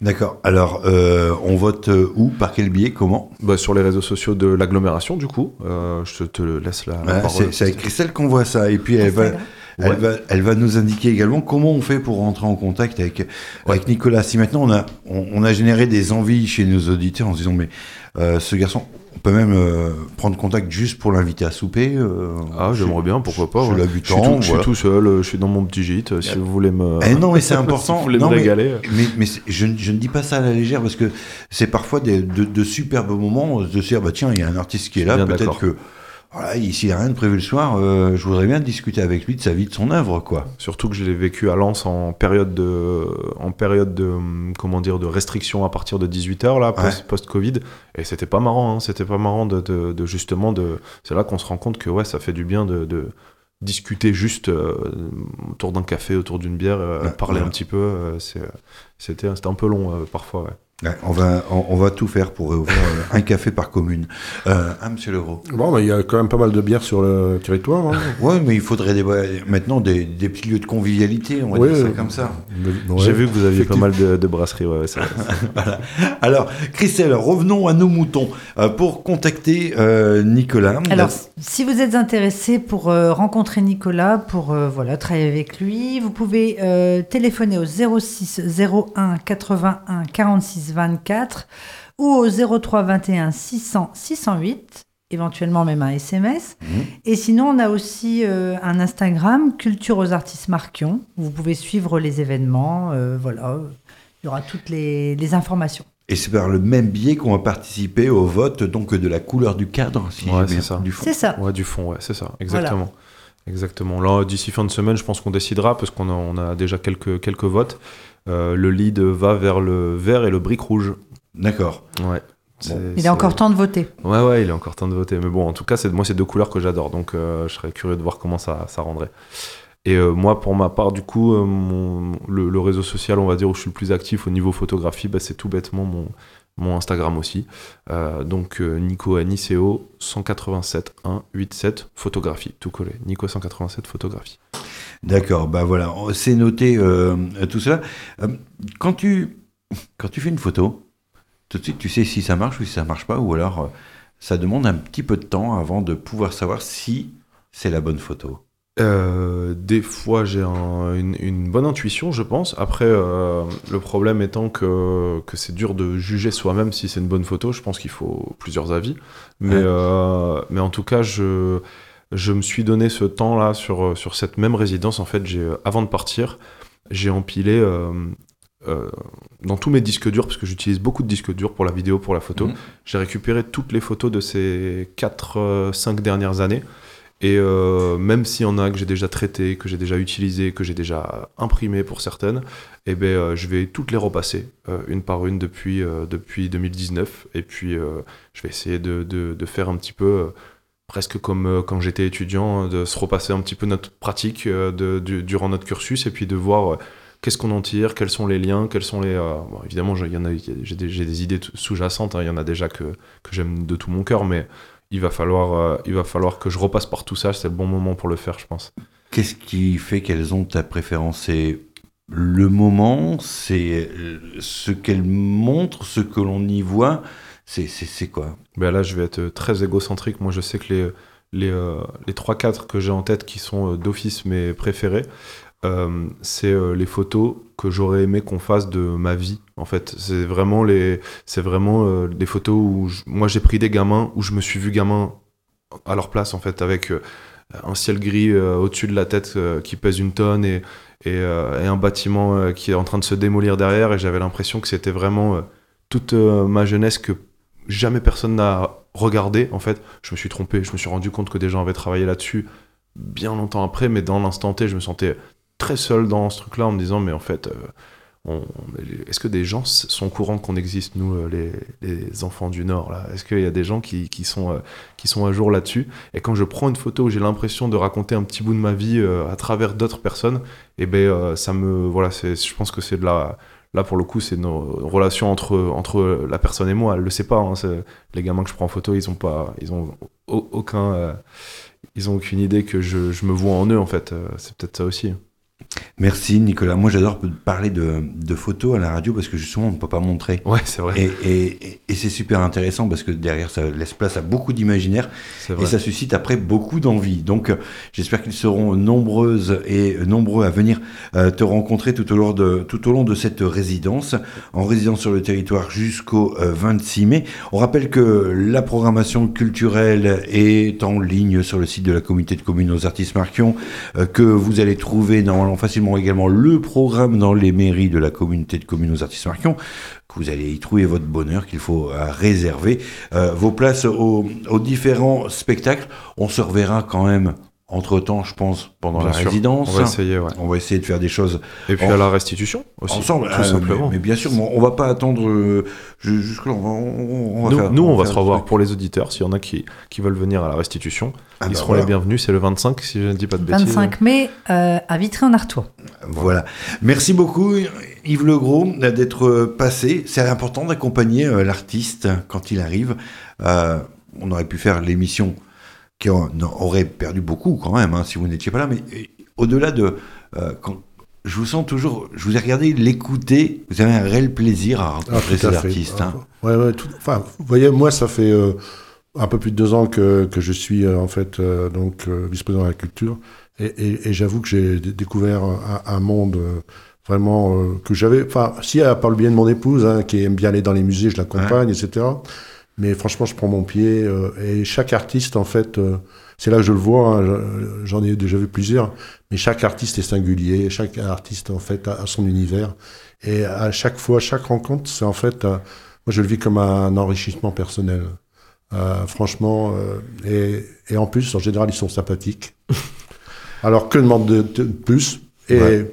D'accord. Alors, euh, on vote euh, où? Par quel biais? Comment? Bah, sur les réseaux sociaux de l'agglomération, du coup, euh, je te laisse la, la Ouais, parole. C'est avec Christelle qu'on voit ça. Et puis, elle va, elle, va, elle va nous indiquer également comment on fait pour rentrer en contact avec, avec Nicolas. Si maintenant on a, on, on a généré des envies chez nos auditeurs en se disant, mais euh, ce garçon, on peut même euh, prendre contact juste pour l'inviter à souper. euh, Ah, j'aimerais bien, pourquoi pas. chez ouais. Je suis tout, je suis voilà. tout seul, euh, je suis dans mon petit gîte. Si vous voulez me. Eh non, mais c'est si important. vous voulez Non, me mais- régaler. Mais, mais je, ne- je ne dis pas ça à la légère parce que c'est parfois des, de, de superbes moments de se dire bah tiens il y a un artiste qui est là peut-être que voilà s'il n'y a rien de prévu le soir euh, je voudrais bien discuter avec lui de sa vie de son œuvre quoi Surtout que je l'ai vécu à Lens en période de, en période de, comment dire, de restriction à partir de 18h, là, Ouais. post-Covid. Et c'était pas marrant, hein, c'était pas marrant de, de, de justement, de, c'est là qu'on se rend compte que, ouais, ça fait du bien de, de discuter juste euh, autour d'un café, autour d'une bière, euh, Ouais, parler un petit peu. euh, c'était, c'était un peu long, parfois, ouais. Ouais, on va on, on va tout faire pour ouvrir euh, un café par commune euh, ah monsieur Legros Bon, mais il y a quand même pas mal de bières sur le territoire. hein. ouais mais il faudrait des, maintenant des, des petits lieux de convivialité on va Ouais, dire ça comme ça ouais. J'ai vu que vous aviez pas mal de, de brasseries, alors Christelle revenons à nos moutons Euh, pour contacter euh, Nicolas Alors, si vous êtes intéressé pour euh, rencontrer Nicolas, pour euh, voilà, travailler avec lui, vous pouvez euh, téléphoner au 06 01 81 46 24 ou au 03 21 600 608, éventuellement même un SMS. Mhm. Et sinon, on a aussi euh, un Instagram, Culture aux artistes Marquion. où Vous pouvez suivre les événements. euh, voilà, il y aura toutes les, les informations. Et c'est par le même biais qu'on va participer au vote donc de la couleur du cadre, si Ouais, c'est ça. du fond. C'est ça. Ouais, du fond, ouais, c'est ça, exactement. Exactement. Là, d'ici fin de semaine, je pense qu'on décidera parce qu'on a, on a déjà quelques, quelques votes. Euh, le lead va vers le vert et le brique rouge. D'accord. Ouais. Il est encore temps de voter. Ouais, ouais, il est encore temps de voter. Mais bon, en tout cas, c'est moi, c'est deux couleurs que j'adore. Donc, euh, je serais curieux de voir comment ça, ça rendrait. Et moi, pour ma part, du coup, mon, le, réseau social, on va dire, où je suis le plus actif au niveau photographie, bah, c'est tout bêtement mon, mon Instagram aussi. donc Nico Aniceo 187 187 photographie, tout collé. Nico 187 photographie. D'accord, bah voilà, c'est noté tout cela. quand tu quand tu fais une photo, tout de suite tu sais si ça marche ou si ça marche pas, ou alors ça demande un petit peu de temps avant de pouvoir savoir si c'est la bonne photo. Euh, des fois, j'ai une, bonne intuition, je pense. Après, euh, le problème étant que, que c'est dur de juger soi-même si c'est une bonne photo. Je pense qu'il faut plusieurs avis. Mais, euh, mais en tout cas, je, je me suis donné ce temps-là sur, sur cette même résidence. En fait, avant de partir, j'ai empilé euh, dans tous mes disques durs, parce que j'utilise beaucoup de disques durs pour la vidéo, pour la photo, mhm. j'ai récupéré toutes les photos de ces 4-5 euh, dernières années. Et euh, même s'il y en a que j'ai déjà traité, que j'ai déjà utilisé, que j'ai déjà imprimé pour certaines, eh ben, je vais toutes les repasser une par une depuis, depuis 2019. Et puis je vais essayer de, de, faire un petit peu presque comme quand j'étais étudiant, de se repasser un petit peu notre pratique de, durant notre cursus et puis de voir qu'est-ce qu'on en tire, quels sont les liens, quels sont les. Euh, évidemment, j'ai des, idées sous-jacentes, hein, il y en a déjà que, que j'aime de tout mon cœur, mais il va, falloir, euh, il va falloir que je repasse par tout ça, c'est le bon moment pour le faire, je pense. Qu'est-ce qui fait qu'elles ont ta préférence? C'est le moment, c'est ce qu'elles montrent, ce que l'on y voit, c'est quoi ben Là, je vais être très égocentrique. Moi, je sais que les, les, euh, les 3-4 que j'ai en tête qui sont d'office mes préférés, euh, c'est euh, les photos que j'aurais aimé qu'on fasse de ma vie. En fait, c'est vraiment les, vraiment euh, des photos où moi j'ai pris des gamins où je me suis vu gamin à leur place en fait avec un ciel gris au-dessus de la tête qui pèse une tonne et, et, et, un bâtiment qui est en train de se démolir derrière et j'avais l'impression que c'était vraiment toute ma jeunesse que jamais personne n'a regardé en fait. Je me suis trompé, je me suis rendu compte que des gens avaient travaillé là-dessus bien longtemps après, mais dans l'instant T, je me sentais très seul dans ce truc-là en me disant, mais en fait, euh, est-ce que des gens sont au courant qu'on existe, nous, euh, les, enfants du Nord là? Est-ce qu'il y a des gens qui, sont, euh, qui sont à jour là-dessus? Et quand je prends une photo où j'ai l'impression de raconter un petit bout de ma vie à travers d'autres personnes, et eh ben ça me. Voilà, je pense que c'est de la. Là, pour le coup, c'est nos relations entre, entre la personne et moi. Elle le sait pas. Hein, les gamins que je prends en photo, ils ont pas. Ils aucun. ils ont aucune idée que je, je me vois en eux, en fait. C'est peut-être ça aussi. Merci Nicolas. Moi j'adore parler de, photos à la radio parce que justement on ne peut pas montrer. Ouais, c'est vrai. Et, c'est super intéressant parce que derrière ça laisse place à beaucoup d'imaginaire et ça suscite après beaucoup d'envie. Donc j'espère qu'ils seront nombreuses et nombreux à venir euh, te rencontrer tout au, long de, tout au long de cette résidence, en résidence sur le territoire jusqu'au 26 euh, mai. On rappelle que la programmation culturelle est en ligne sur le site de la communauté de communes aux artistes Marquion, euh, que vous allez trouver normalement facilement également le programme dans les mairies de la communauté de communes aux artistes Marquion, que vous allez y trouver votre bonheur, qu'il faut euh, réserver euh, vos places aux, différents spectacles. On se reverra quand même entre-temps, je pense, pendant la résidence. On va essayer, ouais. On va essayer de faire des choses. Et puis à la restitution aussi. Ensemble, tout euh, simplement. Mais, bien sûr, on va pas attendre euh, jusque-là. On va, nous, nous, on va se revoir pour les auditeurs. S'il y en a qui, qui veulent venir à la restitution, ah ils bah seront les bienvenus. C'est le 25, si je ne dis pas de bêtises. 25 mai, euh, à Vitré-en-Artois. Voilà. Merci beaucoup, Yves Legros, d'être passé. C'est important d'accompagner l'artiste quand il arrive. on aurait pu faire l'émission qui aurait perdu beaucoup quand même, hein, si vous n'étiez pas là. Mais euh, au-delà de... Euh, quand, je vous sens toujours, je vous ai regardé l'écouter, vous avez un réel plaisir à rencontrer ah, ces artistes. Hein. Ouais, ouais, enfin, vous voyez, moi, ça fait euh, un peu plus de deux ans que, que je suis en fait donc vice-président de la culture, et, et, j'avoue que j'ai découvert un, monde vraiment que j'avais, enfin, si par le biais de mon épouse, hein, qui aime bien aller dans les musées, je l'accompagne, etc. Mais franchement, je prends mon pied. Euh, et chaque artiste, en fait, euh, c'est là que je le vois, hein, j'en ai déjà vu plusieurs, mais chaque artiste est singulier. Chaque artiste, en fait, a, son univers. Et à chaque fois, chaque rencontre, c'est en fait, euh, moi, je le vis comme un enrichissement personnel. franchement, et, et, en plus, en général, ils sont sympathiques. Alors, que demande de, plus? Et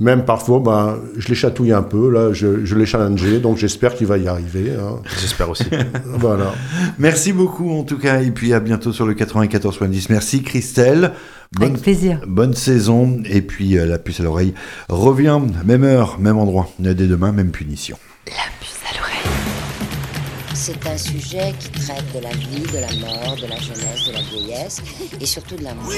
même parfois, ben, je les chatouille un peu, là, je, je l'ai challengé, donc j'espère qu'il va y arriver. Hein. J'espère aussi. voilà. Merci beaucoup en tout cas, et puis à bientôt sur le 94.10. Merci Christelle Bonne, Avec plaisir. Bonne saison. Et puis la puce à l'oreille revient, même heure, même endroit. Dès demain, même punition. La puce à l'oreille. C'est un sujet qui traite de la vie, de la mort, de la jeunesse, de la vieillesse et surtout de l'amour.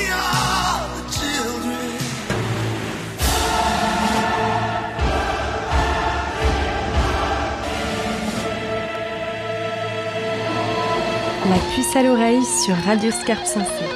La puce à l'oreille sur Radio Scarpe Sensée.